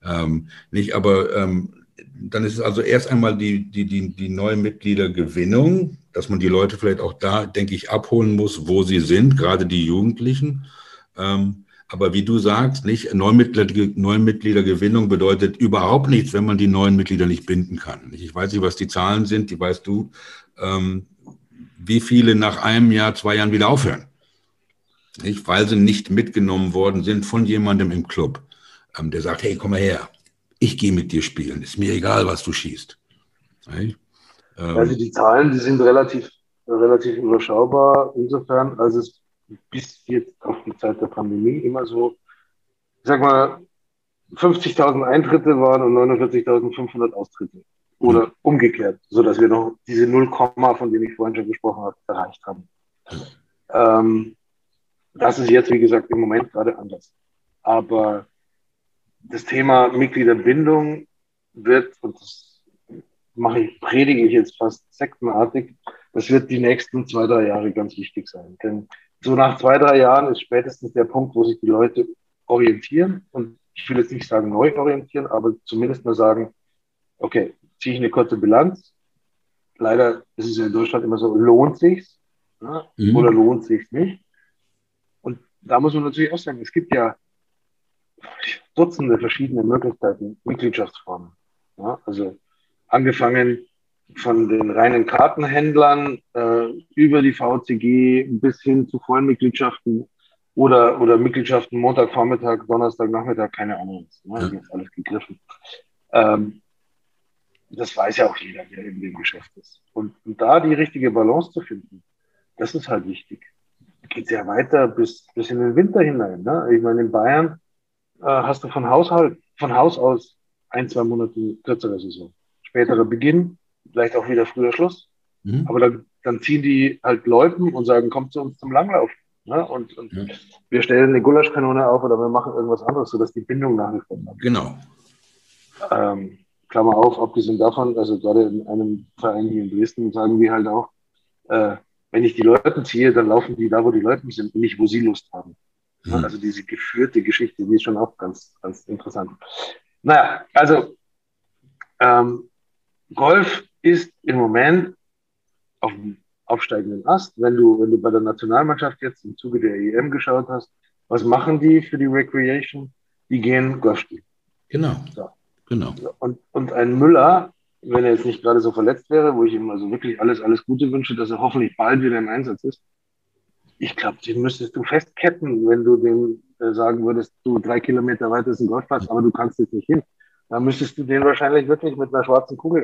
Ähm, nicht, aber ähm, dann ist es also erst einmal die, die, die, die neue Mitgliedergewinnung, dass man die Leute vielleicht auch da, denke ich, abholen muss, wo sie sind, gerade die Jugendlichen. Ähm, aber wie du sagst, nicht Neumitgliedergewinnung bedeutet überhaupt nichts, wenn man die neuen Mitglieder nicht binden kann. Ich weiß nicht, was die Zahlen sind, die weißt du, ähm, wie viele nach einem Jahr, zwei Jahren wieder aufhören. Nicht? Weil sie nicht mitgenommen worden sind von jemandem im Club, ähm, der sagt, hey, komm mal her, ich gehe mit dir spielen, ist mir egal, was du schießt. Nicht? Also die Zahlen, die sind relativ, relativ überschaubar, insofern, als es bis jetzt auf die Zeit der Pandemie immer so, ich sag mal, 50.000 Eintritte waren und 49.500 Austritte. Oder mhm. umgekehrt, sodass wir noch diese 0, von denen ich vorhin schon gesprochen habe, erreicht haben. Ähm, das ist jetzt, wie gesagt, im Moment gerade anders. Aber das Thema Mitgliederbindung wird, und das mache ich, predige ich jetzt fast sektenartig, das wird die nächsten zwei, drei Jahre ganz wichtig sein. Denn so nach zwei, drei Jahren ist spätestens der Punkt, wo sich die Leute orientieren. Und ich will jetzt nicht sagen neu orientieren, aber zumindest mal sagen, okay, ziehe ich eine kurze Bilanz. Leider ist es ja in Deutschland immer so, lohnt sich's ja, mhm. oder lohnt sich's nicht. Und da muss man natürlich auch sagen, es gibt ja Dutzende verschiedene Möglichkeiten, Mitgliedschaftsformen. Ja, also angefangen von den reinen Kartenhändlern äh, über die VCG bis hin zu Vollmitgliedschaften oder, oder Mitgliedschaften Montagvormittag, Donnerstagnachmittag, keine Ahnung. Ne? Das ist alles gegriffen. Ähm, das weiß ja auch jeder, der in dem Geschäft ist. Und, und da die richtige Balance zu finden, das ist halt wichtig. Geht ja weiter bis, bis in den Winter hinein. Ne? Ich meine, in Bayern äh, hast du von, Haushalt, von Haus aus ein, zwei Monate kürzere Saison. Späterer Beginn, vielleicht auch wieder früher Schluss. Mhm. Aber dann, dann ziehen die halt Läupen und sagen, kommt zu uns zum Langlauf. Ne? Und, und ja. wir stellen eine Gulaschkanone auf oder wir machen irgendwas anderes, sodass die Bindung nach wie vor bleibt. Genau. Ähm, Klammer auf, abgesehen davon, also gerade in einem Verein hier in Dresden sagen wir halt auch, äh, wenn ich die Leute ziehe, dann laufen die da, wo die Leute sind und nicht, wo sie Lust haben. Mhm. Also diese geführte Geschichte, die ist schon auch ganz, ganz interessant. Naja, also ähm, Golf ist im Moment auf dem aufsteigenden Ast. Wenn du, wenn du bei der Nationalmannschaft jetzt im Zuge der EM geschaut hast, was machen die für die Recreation? Die gehen Golf spielen. Genau. So. genau. Und, und ein Müller, wenn er jetzt nicht gerade so verletzt wäre, wo ich ihm also wirklich alles, alles Gute wünsche, dass er hoffentlich bald wieder im Einsatz ist. Ich glaube, den müsstest du festketten, wenn du dem äh, sagen würdest, du drei Kilometer weiter ist ein Golfplatz, aber du kannst jetzt nicht hin. Da müsstest du den wahrscheinlich wirklich mit einer schwarzen Kugel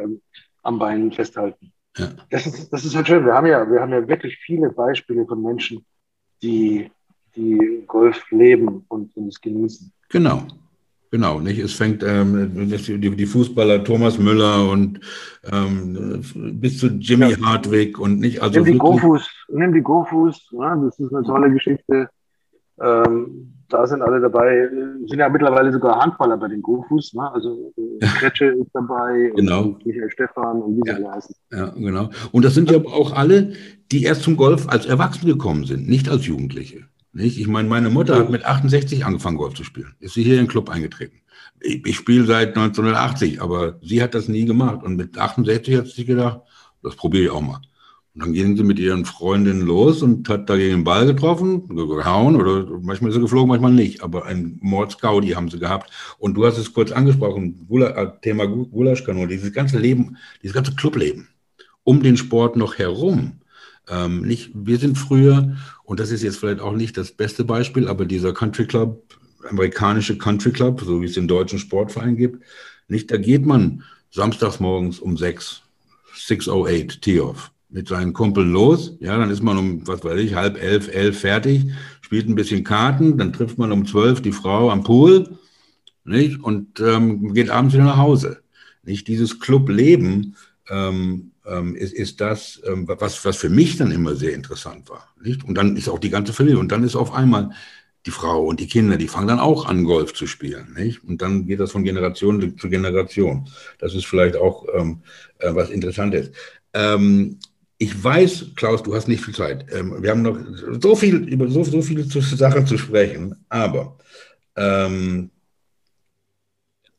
am, Bein festhalten. Ja. Das, ist, das ist halt schön. Wir haben ja, wir haben ja wirklich viele Beispiele von Menschen, die, die Golf leben und, und es genießen. Genau. Genau, nicht? Es fängt ähm, die, die, Fußballer Thomas Müller und ähm, bis zu Jimmy ja. Hartwig und nicht also nimm die Gofus, nimm die Gofus, ja, das ist eine tolle Geschichte. Ähm, da sind alle dabei. Sind ja mittlerweile sogar Handballer bei den Gofus. Ne? Also äh, Kretsche ist dabei genau. und Michael Stefan und wie sie ja. heißen. Ja, genau. Und das sind ja auch alle, die erst zum Golf als Erwachsene gekommen sind, nicht als Jugendliche. Nicht? Ich meine, meine Mutter hat mit 68 angefangen, Golf zu spielen. Ist sie hier in den Club eingetreten. Ich, ich spiele seit 1980, aber sie hat das nie gemacht. Und mit 68 hat sie sich gedacht, das probiere ich auch mal. Und dann gehen sie mit ihren Freundinnen los und hat dagegen den Ball getroffen, gehauen oder manchmal ist sie geflogen, manchmal nicht. Aber ein Mordsgaudi haben sie gehabt. Und du hast es kurz angesprochen, Gula, äh, Thema Gulaschkanone, dieses ganze Leben, dieses ganze Clubleben um den Sport noch herum. Ähm, nicht, wir sind früher, und das ist jetzt vielleicht auch nicht das beste Beispiel, aber dieser Country Club, amerikanische Country Club, so wie es den deutschen Sportverein gibt, nicht, da geht man samstags morgens um sechs, 6.08 Tee-Off mit seinen Kumpeln los. Ja, dann ist man um, was weiß ich, halb elf, elf fertig, spielt ein bisschen Karten, dann trifft man um zwölf die Frau am Pool, nicht? Und ähm, geht abends wieder nach Hause. Nicht dieses Clubleben ähm, ähm, ist, ist das, ähm, was, was für mich dann immer sehr interessant war. Nicht? Und dann ist auch die ganze Familie. Und dann ist auf einmal die Frau und die Kinder, die fangen dann auch an, Golf zu spielen. Nicht? Und dann geht das von Generation zu Generation. Das ist vielleicht auch ähm, äh, was Interessantes. Ähm, ich weiß, Klaus, du hast nicht viel Zeit. Ähm, wir haben noch so viel über so, so viele Sachen zu sprechen, aber ähm,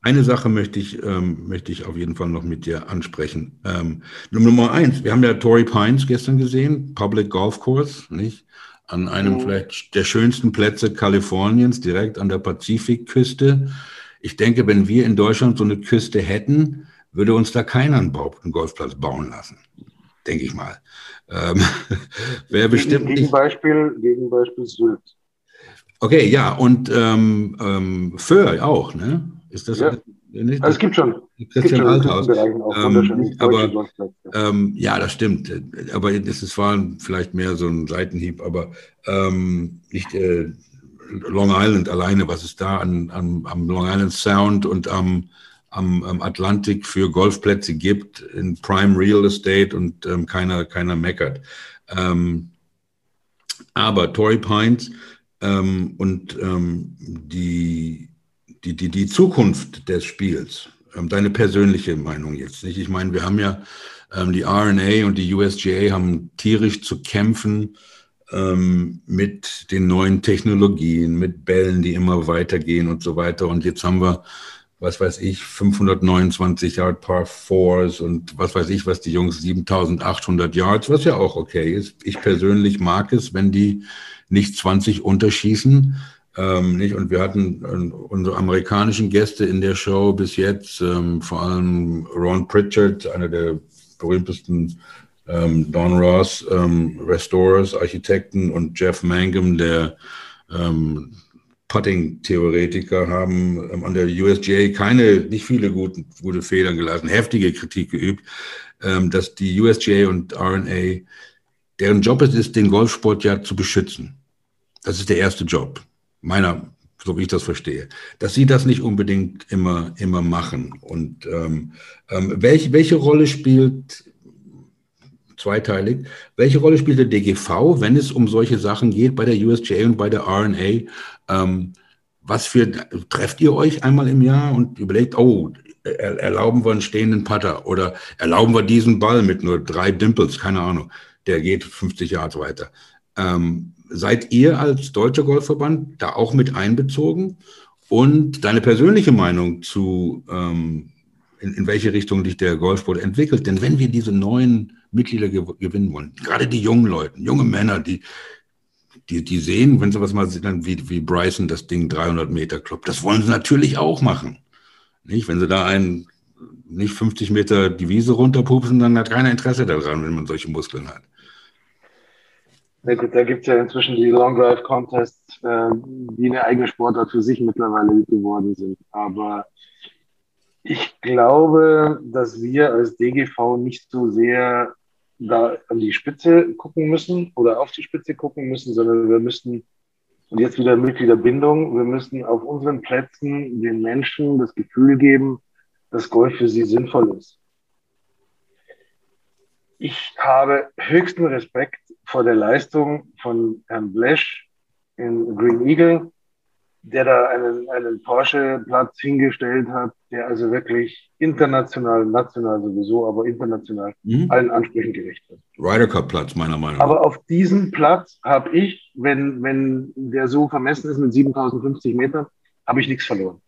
eine Sache möchte ich, ähm, möchte ich auf jeden Fall noch mit dir ansprechen. Ähm, Nummer eins, wir haben ja Torrey Pines gestern gesehen, Public Golf Course, nicht? An einem mhm. vielleicht der schönsten Plätze Kaliforniens, direkt an der Pazifikküste. Ich denke, wenn wir in Deutschland so eine Küste hätten, würde uns da keiner einen Golfplatz bauen lassen. Denke ich mal. Ähm, Wäre bestimmt. Gegenbeispiel, Gegenbeispiel Sylt. Okay, ja, und ähm, ähm, Föhr auch, ne? Ist das ja. nicht? Also es gibt schon. Christian Althaus. Ähm, aber ähm, ja, das stimmt. Aber das ist, war vielleicht mehr so ein Seitenhieb, aber ähm, nicht äh, Long Island alleine, was es da an, an, am Long Island Sound und am, am, am Atlantik für Golfplätze gibt, in Prime Real Estate und ähm, keiner, keiner meckert. Ähm, aber Torrey Pines ähm, und ähm, die die, die, die Zukunft des Spiels, ähm, deine persönliche Meinung jetzt nicht. Ich meine, wir haben ja ähm, die RNA und die USGA haben tierisch zu kämpfen mit den neuen Technologien, mit Bällen, die immer weitergehen und so weiter. Und jetzt haben wir, was weiß ich, 529 Yard Par Fours und was weiß ich, was die Jungs 7800 Yards, was ja auch okay ist. Ich persönlich mag es, wenn die nicht 20 unterschießen. Ähm, nicht? Und wir hatten äh, unsere amerikanischen Gäste in der Show bis jetzt, ähm, vor allem Ron Pritchard, einer der berühmtesten ähm, Don Ross, ähm, Restorers, Architekten und Jeff Mangum, der ähm, Putting-Theoretiker, haben ähm, an der USGA keine, nicht viele gute, gute Federn gelassen, heftige Kritik geübt, ähm, dass die USGA und RNA, deren Job es ist, den Golfsport ja zu beschützen. Das ist der erste Job meiner, so wie ich das verstehe, dass sie das nicht unbedingt immer, immer machen. Und ähm, ähm, welche, welche Rolle spielt, zweiteilig, welche Rolle spielt der DGV, wenn es um solche Sachen geht bei der USGA und bei der RNA? Ähm, was für, trefft ihr euch einmal im Jahr und überlegt, oh, erlauben wir einen stehenden Putter oder erlauben wir diesen Ball mit nur drei Dimples, keine Ahnung, der geht 50 Jahre weiter. Ähm, seid ihr als Deutscher Golfverband da auch mit einbezogen? Und deine persönliche Meinung zu, ähm, in, in, welche Richtung sich der Golfsport entwickelt? Denn wenn wir diese neuen Mitglieder gew gewinnen wollen, gerade die jungen Leute, junge Männer, die, die, die sehen, wenn sie was mal sehen, wie, wie Bryson das Ding 300 Meter kloppt, das wollen sie natürlich auch machen. Nicht? Wenn sie da einen nicht 50 Meter die Wiese runterpupsen, dann hat keiner Interesse daran, wenn man solche Muskeln hat. Na gut, da gibt es ja inzwischen die Long Drive Contests, äh, die eine eigene Sportart für sich mittlerweile geworden sind. Aber ich glaube, dass wir als DGV nicht so sehr da an die Spitze gucken müssen oder auf die Spitze gucken müssen, sondern wir müssten, und jetzt wieder Mitgliederbindung, wir müssten auf unseren Plätzen den Menschen das Gefühl geben, dass Golf für sie sinnvoll ist. Ich habe höchsten Respekt vor der Leistung von Herrn Blesch in Green Eagle, der da einen, einen Porsche-Platz hingestellt hat, der also wirklich international, national sowieso, aber international mhm. allen Ansprüchen gerecht wird. Ryder Cup-Platz, meiner Meinung nach. Aber auf diesem Platz habe ich, wenn, wenn der so vermessen ist mit 7050 Metern, habe ich nichts verloren.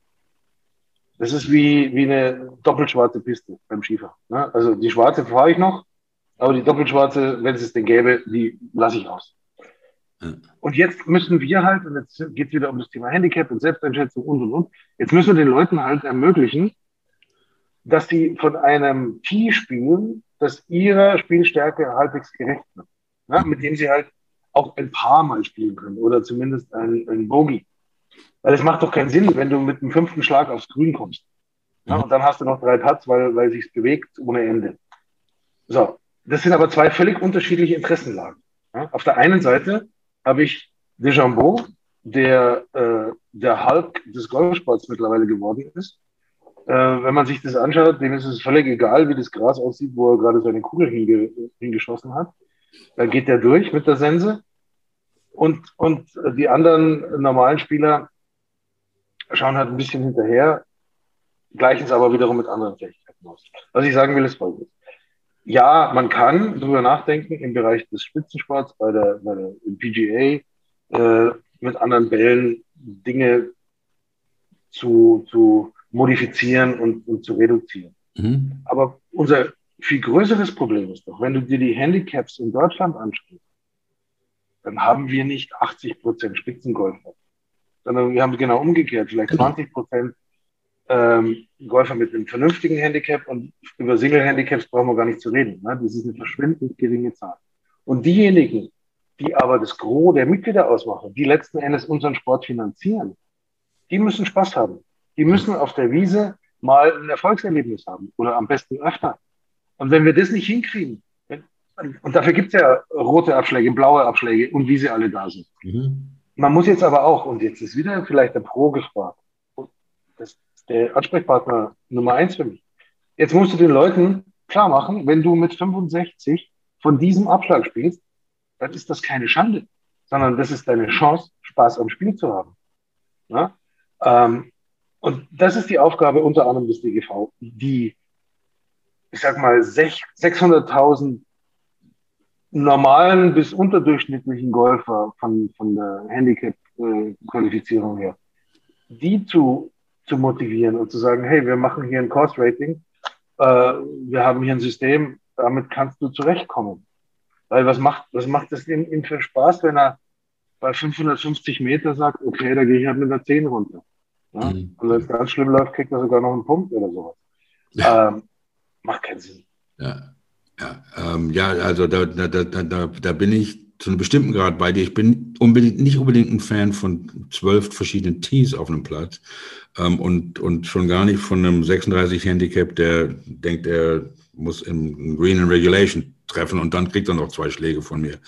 Das ist wie, wie eine doppelschwarze Piste beim Skifahren. Ne? Also die schwarze fahre ich noch, aber die Doppelschwarze, wenn es es denn gäbe, die lasse ich aus. Und jetzt müssen wir halt, und jetzt geht es wieder um das Thema Handicap und Selbsteinschätzung und und und, jetzt müssen wir den Leuten halt ermöglichen, dass sie von einem Tee spielen, das ihrer Spielstärke halbwegs gerecht wird. Ja, mit dem sie halt auch ein paar Mal spielen können oder zumindest ein, ein Bogey. Weil es macht doch keinen Sinn, wenn du mit dem fünften Schlag aufs Grün kommst. Ja, und dann hast du noch drei Putts, weil, weil sich's bewegt ohne Ende. So, das sind aber zwei völlig unterschiedliche Interessenlagen. Ja? Auf der einen Seite habe ich Deschambeau, der äh, der Hulk des Golfsports mittlerweile geworden ist. Äh, wenn man sich das anschaut, dem ist es völlig egal, wie das Gras aussieht, wo er gerade seine Kugel hinge hingeschossen hat. Da geht er durch mit der Sense. Und, und die anderen normalen Spieler schauen halt ein bisschen hinterher, gleichen es aber wiederum mit anderen Fähigkeiten aus. Was ich sagen will, ist folgendes. Ja, man kann darüber nachdenken im Bereich des Spitzensports, bei der, bei der PGA, äh, mit anderen Bällen Dinge zu, zu modifizieren und, und zu reduzieren. Mhm. Aber unser viel größeres Problem ist doch, wenn du dir die Handicaps in Deutschland anschaust, dann haben wir nicht 80 Prozent Spitzengolfer, sondern wir haben genau umgekehrt, vielleicht 20 genau. Prozent ähm, Golfer mit einem vernünftigen Handicap und über Single-Handicaps brauchen wir gar nicht zu reden. Ne? Das ist eine verschwindend geringe Zahl. Und diejenigen, die aber das Gros der Mitglieder ausmachen, die letzten Endes unseren Sport finanzieren, die müssen Spaß haben. Die müssen auf der Wiese mal ein Erfolgserlebnis haben oder am besten öfter. Und wenn wir das nicht hinkriegen, und dafür gibt es ja rote Abschläge, blaue Abschläge und wie sie alle da sind. Mhm. Man muss jetzt aber auch, und jetzt ist wieder vielleicht der Pro gefragt, das der Ansprechpartner Nummer eins für mich. Jetzt musst du den Leuten klar machen, wenn du mit 65 von diesem Abschlag spielst, dann ist das keine Schande, sondern das ist deine Chance, Spaß am Spiel zu haben. Ja? Ähm, und das ist die Aufgabe unter anderem des DGV, die, ich sag mal, 600.000 normalen bis unterdurchschnittlichen Golfer von, von der Handicap-Qualifizierung her, die zu, zu motivieren und zu sagen, hey, wir machen hier ein Course-Rating, äh, wir haben hier ein System, damit kannst du zurechtkommen. Weil was macht, was macht das ihm, ihm für Spaß, wenn er bei 550 Meter sagt, okay, da gehe ich halt mit einer 10 runter. Ja? Mhm. Und wenn es ganz schlimm läuft, kriegt er sogar noch einen Punkt oder sowas. Ja. Ähm, macht keinen Sinn. Ja, ja, ähm, ja also da, da, da, da bin ich zu einem bestimmten Grad bei dir. Ich bin unbedingt, nicht unbedingt ein Fan von zwölf verschiedenen Tees auf einem Platz ähm, und, und schon gar nicht von einem 36 Handicap, der denkt, er muss im Green and Regulation treffen und dann kriegt er noch zwei Schläge von mir.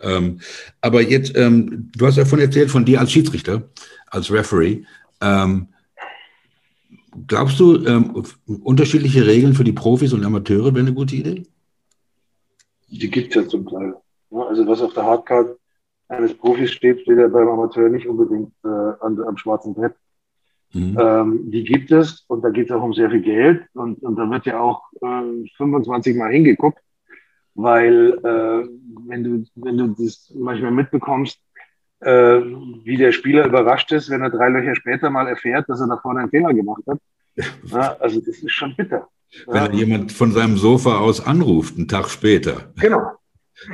Ähm, aber jetzt, ähm, du hast davon erzählt, von dir als Schiedsrichter, als Referee. Ähm, glaubst du, ähm, unterschiedliche Regeln für die Profis und Amateure wäre eine gute Idee? Die gibt es ja zum Teil. Also was auf der Hardcard eines Profis steht, steht ja beim Amateur nicht unbedingt äh, an, am schwarzen Brett. Mhm. Ähm, die gibt es und da geht es auch um sehr viel Geld und, und da wird ja auch äh, 25 Mal hingeguckt, weil äh, wenn, du, wenn du das manchmal mitbekommst, äh, wie der Spieler überrascht ist, wenn er drei Löcher später mal erfährt, dass er da vorne einen Fehler gemacht hat. Ja, also das ist schon bitter. Wenn ja. jemand von seinem Sofa aus anruft, einen Tag später. Genau,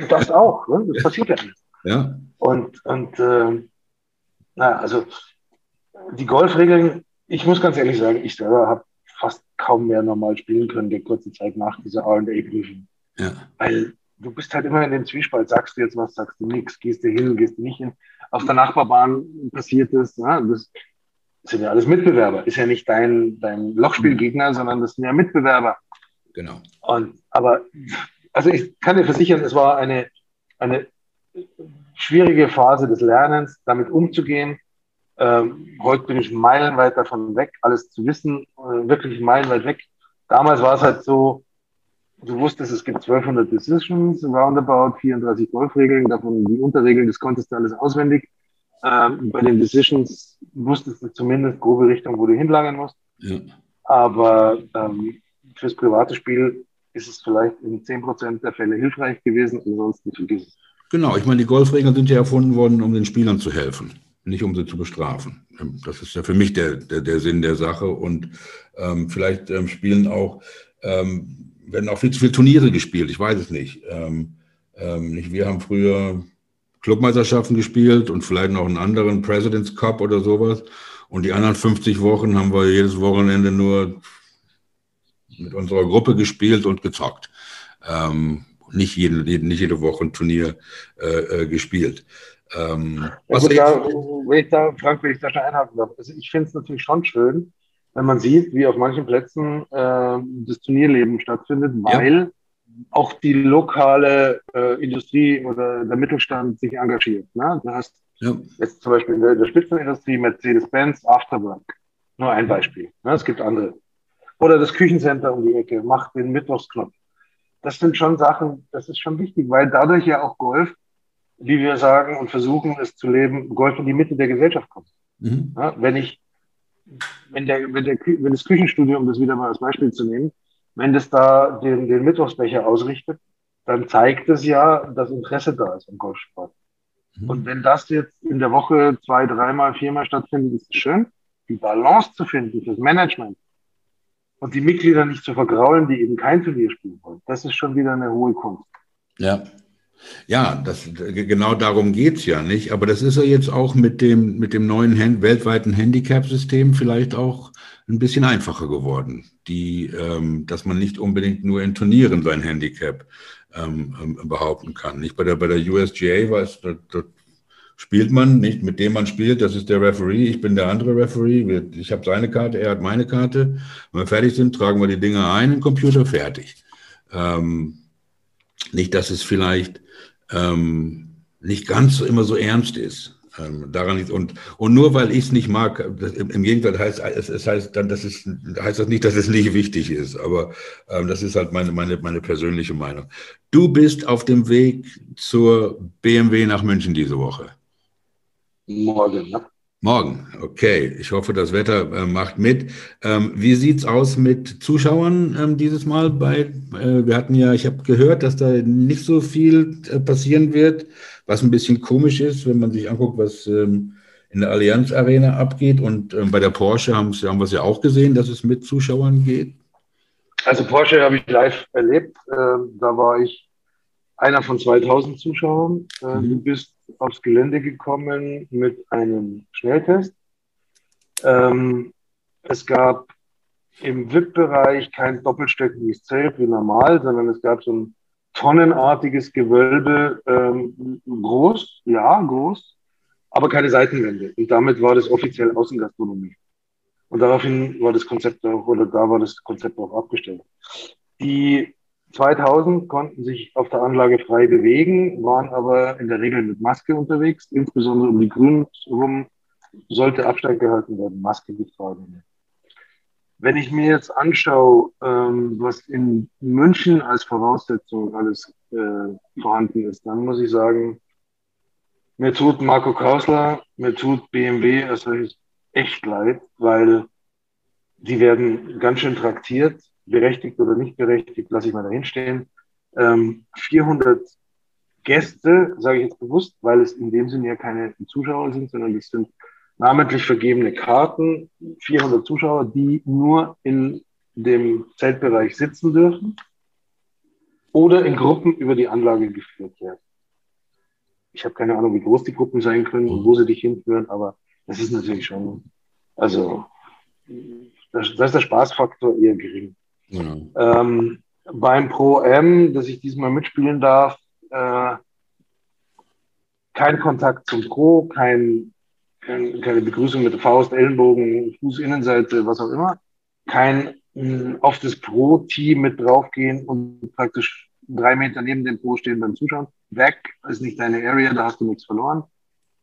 das auch. Ne? Das passiert ja alles. Ja. Und, und äh, na, also die Golfregeln, ich muss ganz ehrlich sagen, ich selber habe fast kaum mehr normal spielen können, der kurze Zeit nach dieser RA-Prüfung. Ja. Weil du bist halt immer in dem Zwiespalt, sagst du jetzt was, sagst du nichts, gehst du hin, gehst du nicht hin. Auf der Nachbarbahn passiert es, ja, das sind ja alles Mitbewerber, ist ja nicht dein, dein Lochspielgegner, sondern das sind ja Mitbewerber. Genau. Und, aber, also ich kann dir versichern, es war eine, eine schwierige Phase des Lernens, damit umzugehen. Ähm, heute bin ich meilenweit davon weg, alles zu wissen, äh, wirklich meilenweit weg. Damals war es halt so, du wusstest, es gibt 1200 Decisions, roundabout 34 Golfregeln, davon die Unterregeln, das konntest du alles auswendig. Ähm, bei den Decisions wusstest du zumindest grobe Richtung, wo du hinlangen musst. Ja. Aber ähm, fürs private Spiel ist es vielleicht in 10% der Fälle hilfreich gewesen, ansonsten vergiss es. Genau, ich meine, die Golfregeln sind ja erfunden worden, um den Spielern zu helfen, nicht um sie zu bestrafen. Das ist ja für mich der, der, der Sinn der Sache. Und ähm, vielleicht ähm, spielen auch ähm, werden auch viel zu viele Turniere gespielt, ich weiß es nicht. Ähm, ähm, nicht wir haben früher Clubmeisterschaften gespielt und vielleicht noch einen anderen President's Cup oder sowas. Und die anderen 50 Wochen haben wir jedes Wochenende nur mit unserer Gruppe gespielt und gezockt. Ähm, nicht, jede, nicht jede Woche ein Turnier äh, äh, gespielt. Ähm, ja, gut, da, wenn ich da, Frank, wenn ich da schon einhaken darf. Also ich finde es natürlich schon schön, wenn man sieht, wie auf manchen Plätzen äh, das Turnierleben stattfindet, weil auch die lokale äh, Industrie oder der Mittelstand sich engagiert. Ne? Du hast ja. jetzt zum Beispiel in der, der Spitzenindustrie Mercedes-Benz, Afterwork. Nur ein Beispiel. Ne? Es gibt andere. Oder das Küchencenter um die Ecke macht den Mittwochsknopf. Das sind schon Sachen, das ist schon wichtig, weil dadurch ja auch Golf, wie wir sagen und versuchen es zu leben, Golf in die Mitte der Gesellschaft kommt. Mhm. Ja, wenn ich, wenn, der, wenn, der, wenn das Küchenstudio, um das wieder mal als Beispiel zu nehmen, wenn das da den, den Mittwochsbecher ausrichtet, dann zeigt es ja, dass Interesse da ist am Golfsport. Mhm. Und wenn das jetzt in der Woche zwei, dreimal, viermal stattfindet, ist es schön. Die Balance zu finden fürs Management und die Mitglieder nicht zu vergraulen, die eben kein Turnier spielen wollen, das ist schon wieder eine hohe Kunst. Ja, ja, das, genau darum geht es ja nicht. Aber das ist ja jetzt auch mit dem, mit dem neuen Hand, weltweiten Handicap-System vielleicht auch ein bisschen einfacher geworden. Die, ähm, dass man nicht unbedingt nur in Turnieren sein Handicap ähm, ähm behaupten kann. Nicht bei der, bei der USGA war es, dort, dort spielt man nicht, mit dem man spielt, das ist der Referee, ich bin der andere Referee, ich habe seine Karte, er hat meine Karte. Wenn wir fertig sind, tragen wir die Dinge ein in den Computer, fertig. Ähm, nicht, dass es vielleicht ähm, nicht ganz immer so ernst ist. Ähm, daran nicht, und, und nur weil ich es nicht mag, das, im, im, Gegenteil heißt es, es heißt dann, dass es heißt das nicht, dass es nicht wichtig ist, aber ähm, das ist halt meine, meine, meine persönliche Meinung. Du bist auf dem Weg zur BMW nach München diese Woche. Morgen, ja. Morgen, okay. Ich hoffe, das Wetter äh, macht mit. Ähm, wie es aus mit Zuschauern ähm, dieses Mal? Bei, äh, wir hatten ja, ich habe gehört, dass da nicht so viel äh, passieren wird, was ein bisschen komisch ist, wenn man sich anguckt, was ähm, in der Allianz Arena abgeht. Und ähm, bei der Porsche haben, wir es ja auch gesehen, dass es mit Zuschauern geht. Also Porsche habe ich live erlebt. Ähm, da war ich einer von 2000 Zuschauern. Äh, mhm. Du bist aufs Gelände gekommen mit einem Schnelltest. Ähm, es gab im VIP-Bereich kein doppelstöckiges Zelt wie normal, sondern es gab so ein tonnenartiges Gewölbe, ähm, groß, ja, groß, aber keine Seitenwände. Und damit war das offiziell Außengastronomie. Und daraufhin war das Konzept auch, oder da war das Konzept auch abgestellt. Die 2000 konnten sich auf der Anlage frei bewegen, waren aber in der Regel mit Maske unterwegs, insbesondere um die Grünen herum sollte Abstand gehalten werden, Maske getragen Wenn ich mir jetzt anschaue, ähm, was in München als Voraussetzung alles äh, vorhanden ist, dann muss ich sagen, mir tut Marco Krausler, mir tut BMW als solches echt leid, weil die werden ganz schön traktiert berechtigt oder nicht berechtigt, lasse ich mal dahin stehen. Ähm, 400 Gäste, sage ich jetzt bewusst, weil es in dem Sinne ja keine Zuschauer sind, sondern es sind namentlich vergebene Karten, 400 Zuschauer, die nur in dem Zeltbereich sitzen dürfen oder in Gruppen über die Anlage geführt werden. Ich habe keine Ahnung, wie groß die Gruppen sein können und wo sie dich hinführen, aber das ist natürlich schon, also da ist der Spaßfaktor eher gering. Ja. Ähm, beim Pro M, dass ich diesmal mitspielen darf, äh, kein Kontakt zum Pro, kein, kein, keine Begrüßung mit der Faust, Ellenbogen, Fußinnenseite, was auch immer. Kein mh, auf das Pro-Team mit draufgehen und praktisch drei Meter neben dem Pro stehen beim Zuschauen. Weg ist nicht deine Area, da hast du nichts verloren.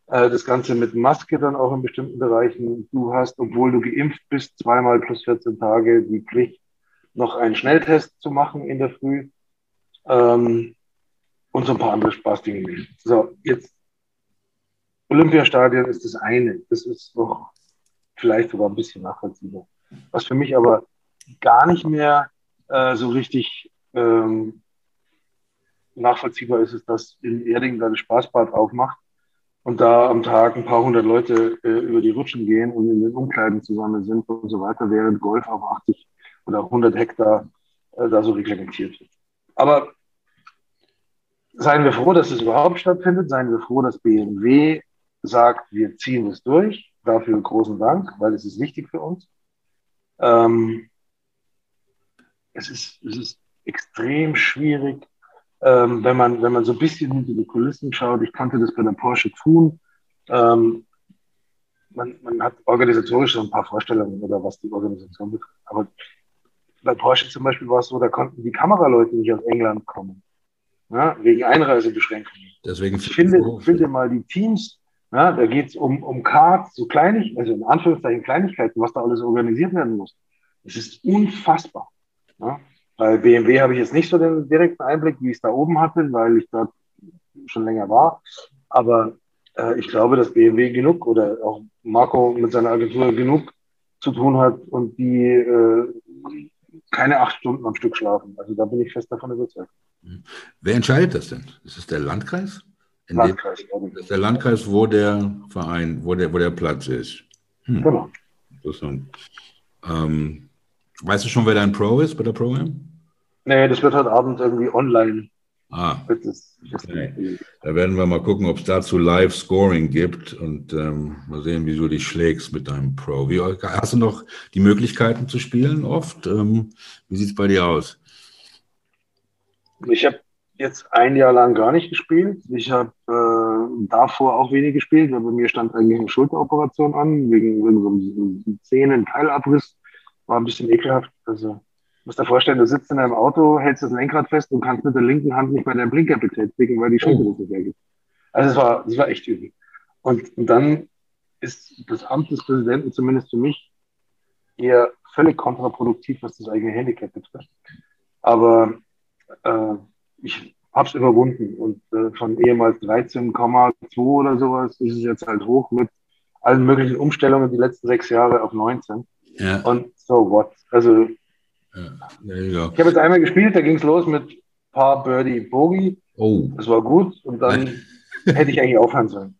Äh, das Ganze mit Maske dann auch in bestimmten Bereichen. Du hast, obwohl du geimpft bist, zweimal plus 14 Tage die Pflicht, noch einen Schnelltest zu machen in der Früh ähm, und so ein paar andere Spaßdinge. So, jetzt Olympiastadion ist das eine. Das ist noch vielleicht sogar ein bisschen nachvollziehbar. Was für mich aber gar nicht mehr äh, so richtig ähm, nachvollziehbar ist, ist, dass in Erding da das Spaßbad aufmacht und da am Tag ein paar hundert Leute äh, über die Rutschen gehen und in den Umkleiden zusammen sind und so weiter, während Golf auf 80 oder 100 Hektar äh, da so reglementiert wird. Aber seien wir froh, dass es überhaupt stattfindet. Seien wir froh, dass BMW sagt, wir ziehen es durch. Dafür großen Dank, weil es ist wichtig für uns. Ähm, es, ist, es ist extrem schwierig, ähm, wenn, man, wenn man so ein bisschen hinter die Kulissen schaut. Ich konnte das bei der Porsche tun. Ähm, man, man hat organisatorisch so ein paar Vorstellungen oder was die Organisation betrifft. Aber bei Porsche zum Beispiel war es so, da konnten die Kameraleute nicht aus England kommen. Ja, wegen Einreisebeschränkungen. Deswegen ich finde, finde mal die Teams, ja, da geht es um, um Cards, so kleinig, also in Anführungszeichen Kleinigkeiten, was da alles organisiert werden muss. Es ist unfassbar. Ja. Bei BMW habe ich jetzt nicht so den direkten Einblick, wie ich es da oben hatte, weil ich dort schon länger war. Aber äh, ich glaube, dass BMW genug oder auch Marco mit seiner Agentur genug zu tun hat und die äh, keine acht Stunden am Stück schlafen. Also da bin ich fest davon überzeugt. Wer entscheidet das denn? Ist es der Landkreis? In Landkreis, dem, das ist der Landkreis, wo der Verein, wo der, wo der Platz ist. Hm. Genau. Interessant. Ähm, weißt du schon, wer dein Pro ist bei der Pro-Am? Nee, das wird heute Abend irgendwie online Ah, okay. Da werden wir mal gucken, ob es dazu Live-Scoring gibt und ähm, mal sehen, wie du dich schlägst mit deinem Pro. Wie, hast du noch die Möglichkeiten zu spielen oft? Ähm, wie sieht es bei dir aus? Ich habe jetzt ein Jahr lang gar nicht gespielt. Ich habe äh, davor auch wenig gespielt, weil bei mir stand eigentlich eine Schulteroperation an, wegen, wegen so einem Zähnen-Teilabriss. War ein bisschen ekelhaft. Also musst dir vorstellen, du sitzt in einem Auto, hältst das Lenkrad fest und kannst mit der linken Hand nicht bei deinem Blinker betätigen, weil die Schulter das nicht hergibt. Also es war, es war echt übel. Und, und dann ist das Amt des Präsidenten zumindest für mich eher völlig kontraproduktiv, was das eigene Handicap betrifft. Aber äh, ich habe es überwunden und äh, von ehemals 13,2 oder sowas ist es jetzt halt hoch mit allen möglichen Umstellungen die letzten sechs Jahre auf 19. Ja. Und so what? Also ja, ja. Ich habe jetzt einmal gespielt, da ging es los mit Paar Birdie Bogey. Oh. Das war gut und dann hätte ich eigentlich aufhören sollen.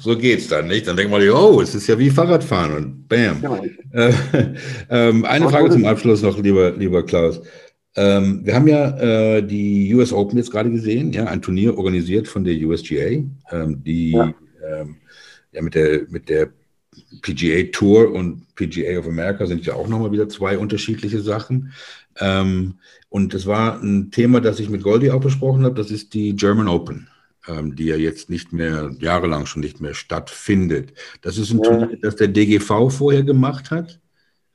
So geht's dann, nicht? Dann denkt man, oh, es ist ja wie Fahrradfahren und bam. Genau. Äh, ähm, eine Was Frage zum Abschluss noch, lieber, lieber Klaus. Ähm, wir haben ja äh, die US Open jetzt gerade gesehen, ja, ein Turnier organisiert von der USGA, ähm, die ja. Ähm, ja mit der, mit der PGA Tour und PGA of America sind ja auch nochmal wieder zwei unterschiedliche Sachen. Ähm, und es war ein Thema, das ich mit Goldie auch besprochen habe, das ist die German Open, ähm, die ja jetzt nicht mehr, jahrelang schon nicht mehr stattfindet. Das ist ein ja. Turnier, das der DGV vorher gemacht hat,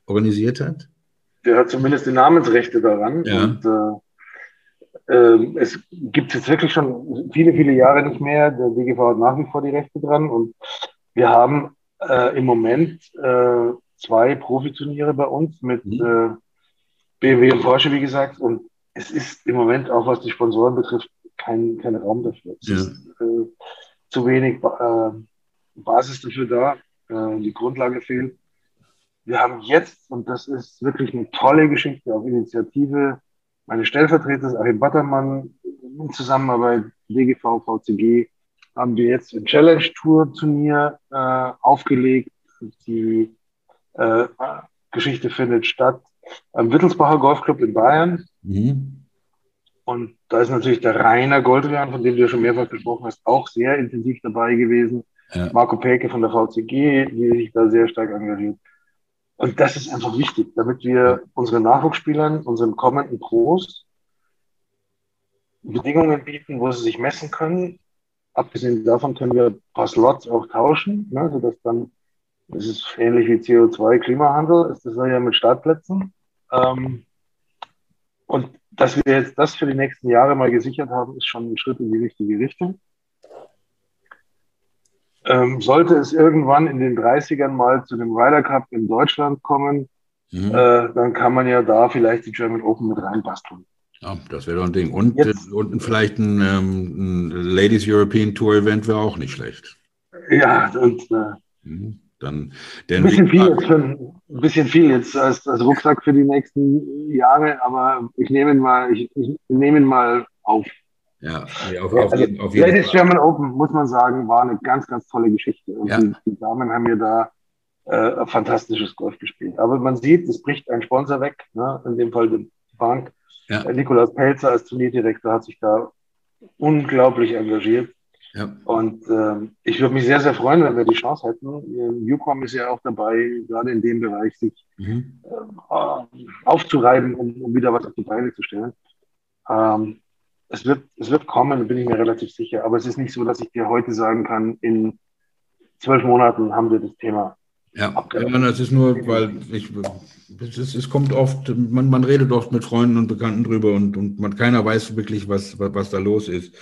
organisiert hat. Der hat zumindest die Namensrechte daran. Ja. Und, äh, äh, es gibt jetzt wirklich schon viele, viele Jahre nicht mehr. Der DGV hat nach wie vor die Rechte dran. Und wir haben äh, im Moment äh, zwei Profiturniere bei uns mit mhm. äh, BMW und Porsche, wie gesagt. Und es ist im Moment auch, was die Sponsoren betrifft, kein, kein Raum dafür. Es ja. ist äh, zu wenig äh, Basis dafür da. Die Grundlage fehlt. Wir haben jetzt, und das ist wirklich eine tolle Geschichte auf Initiative, meine Stellvertreter, Achim Battermann, in Zusammenarbeit DGV, VCG, haben wir jetzt ein Challenge Tour Turnier äh, aufgelegt. Die äh, Geschichte findet statt am Wittelsbacher Golfclub in Bayern. Mhm. Und da ist natürlich der Rainer Goldrian, von dem du ja schon mehrfach gesprochen hast, auch sehr intensiv dabei gewesen. Ja. Marco Peke von der VCG, die sich da sehr stark engagiert. Und das ist einfach wichtig, damit wir unseren Nachwuchsspielern, unseren kommenden Pros Bedingungen bieten, wo sie sich messen können, Abgesehen davon können wir ein paar Slots auch tauschen, ne, sodass dann, das ist ähnlich wie CO2-Klimahandel, ist das ja mit Startplätzen. Ähm, und dass wir jetzt das für die nächsten Jahre mal gesichert haben, ist schon ein Schritt in die richtige Richtung. Ähm, sollte es irgendwann in den 30ern mal zu dem Ryder Cup in Deutschland kommen, mhm. äh, dann kann man ja da vielleicht die German Open mit reinbasteln. Ja, das wäre doch ein Ding. Und, Jetzt, und vielleicht ein, ähm, ein, Ladies European Tour Event wäre auch nicht schlecht. Ja, und äh, mhm. dann ein bisschen viel jetzt, für, ein bisschen viel jetzt als, als Rucksack für die nächsten Jahre, aber ich nehme ihn mal, ich, ich nehme ihn mal auf. Ja, auf, auf, also, jeden, auf jeden Ladies Fall. German Open, muss man sagen, war eine ganz, ganz tolle Geschichte. Und ja. die, die, Damen haben mir da äh, fantastisches Golf gespielt. Aber man sieht, es bricht ein Sponsor weg, ne? in dem Fall die Bank. Ja. Äh, Nikolaus Pelzer als Turnierdirektor hat sich da unglaublich engagiert. Ja. Und äh, ich würde mich sehr, sehr freuen, wenn wir die Chance hätten. Newcom ist ja auch dabei, gerade in dem Bereich sich mhm. äh, aufzureiben, um, um, wieder was auf die Beine zu stellen. Ähm, es, wird, es wird kommen, bin ich mir relativ sicher. Aber es ist nicht so, dass ich dir heute sagen kann, in zwölf Monaten haben wir das Thema Ja, ja, das ist nur, weil ich, es, es kommt oft, man, man redet oft mit Freunden und Bekannten drüber und, und man, keiner weiß wirklich, was, was, was da los ist.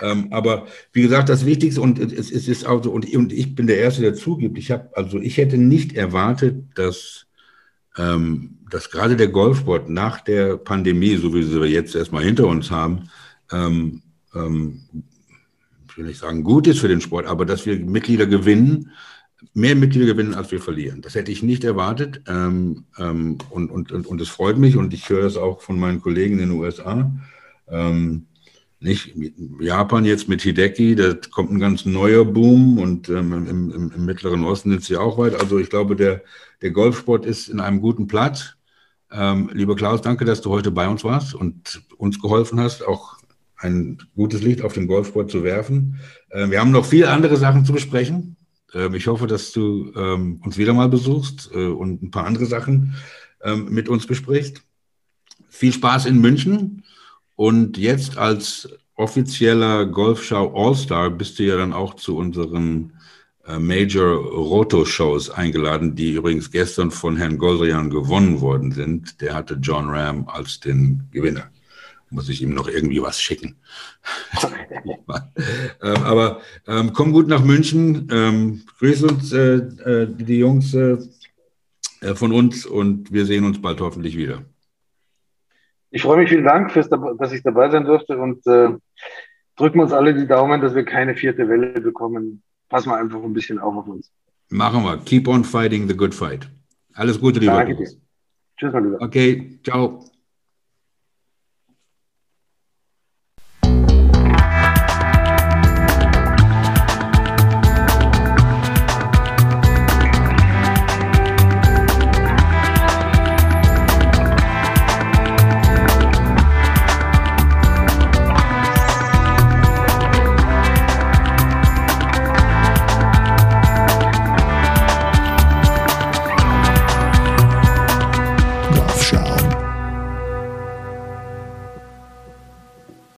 Ähm, aber wie gesagt, das Wichtigste und es, es ist also und, und ich bin der Erste, der zugibt. Ich habe also ich hätte nicht erwartet, dass ähm, dass gerade der Golfsport nach der Pandemie, so wie sie wir jetzt erstmal hinter uns haben, ähm, ähm, ich will nicht sagen gut ist für den Sport, aber dass wir Mitglieder gewinnen, mehr Mitglieder gewinnen, als wir verlieren. Das hätte ich nicht erwartet ähm, ähm, und, und, und, und es freut mich und ich höre das auch von meinen Kollegen in den USA. Ähm, nicht Japan jetzt mit Hideki, da kommt ein ganz neuer Boom und ähm, im, im, im, Mittleren Osten sind sie auch weit. Also ich glaube, der, der Golfsport ist in einem guten Platz. Ähm, lieber Klaus, danke, dass du heute bei uns warst und uns geholfen hast, auch ein gutes Licht auf den Golfsport zu werfen. Äh, wir haben noch viele andere Sachen zu besprechen. Äh, ich hoffe, dass du ähm, uns wieder mal besuchst äh, und ein paar andere Sachen ähm, mit uns besprichst. Viel Spaß in München. Und jetzt als offizieller Golfschau All-Star bist du ja dann auch zu unseren äh, Major Roto-Shows eingeladen, die übrigens gestern von Herrn Goldrian gewonnen worden sind. Der hatte John Ram als den Gewinner. Muss ich ihm noch irgendwie was schicken. ähm, aber ähm, komm gut nach München. Ähm, grüß uns äh, äh, die Jungs äh, äh, von uns und wir sehen uns bald hoffentlich wieder. Ich freue mich, vielen Dank, fürs, dass ich dabei sein durfte und äh, drücken uns alle die Daumen, dass wir keine vierte Welle bekommen passen wir einfach ein bisschen auf auf uns. Machen wir. Keep on fighting the good fight. Alles Gute, lieber. Danke. Tschüss, mein Lieber. Okay, ciao.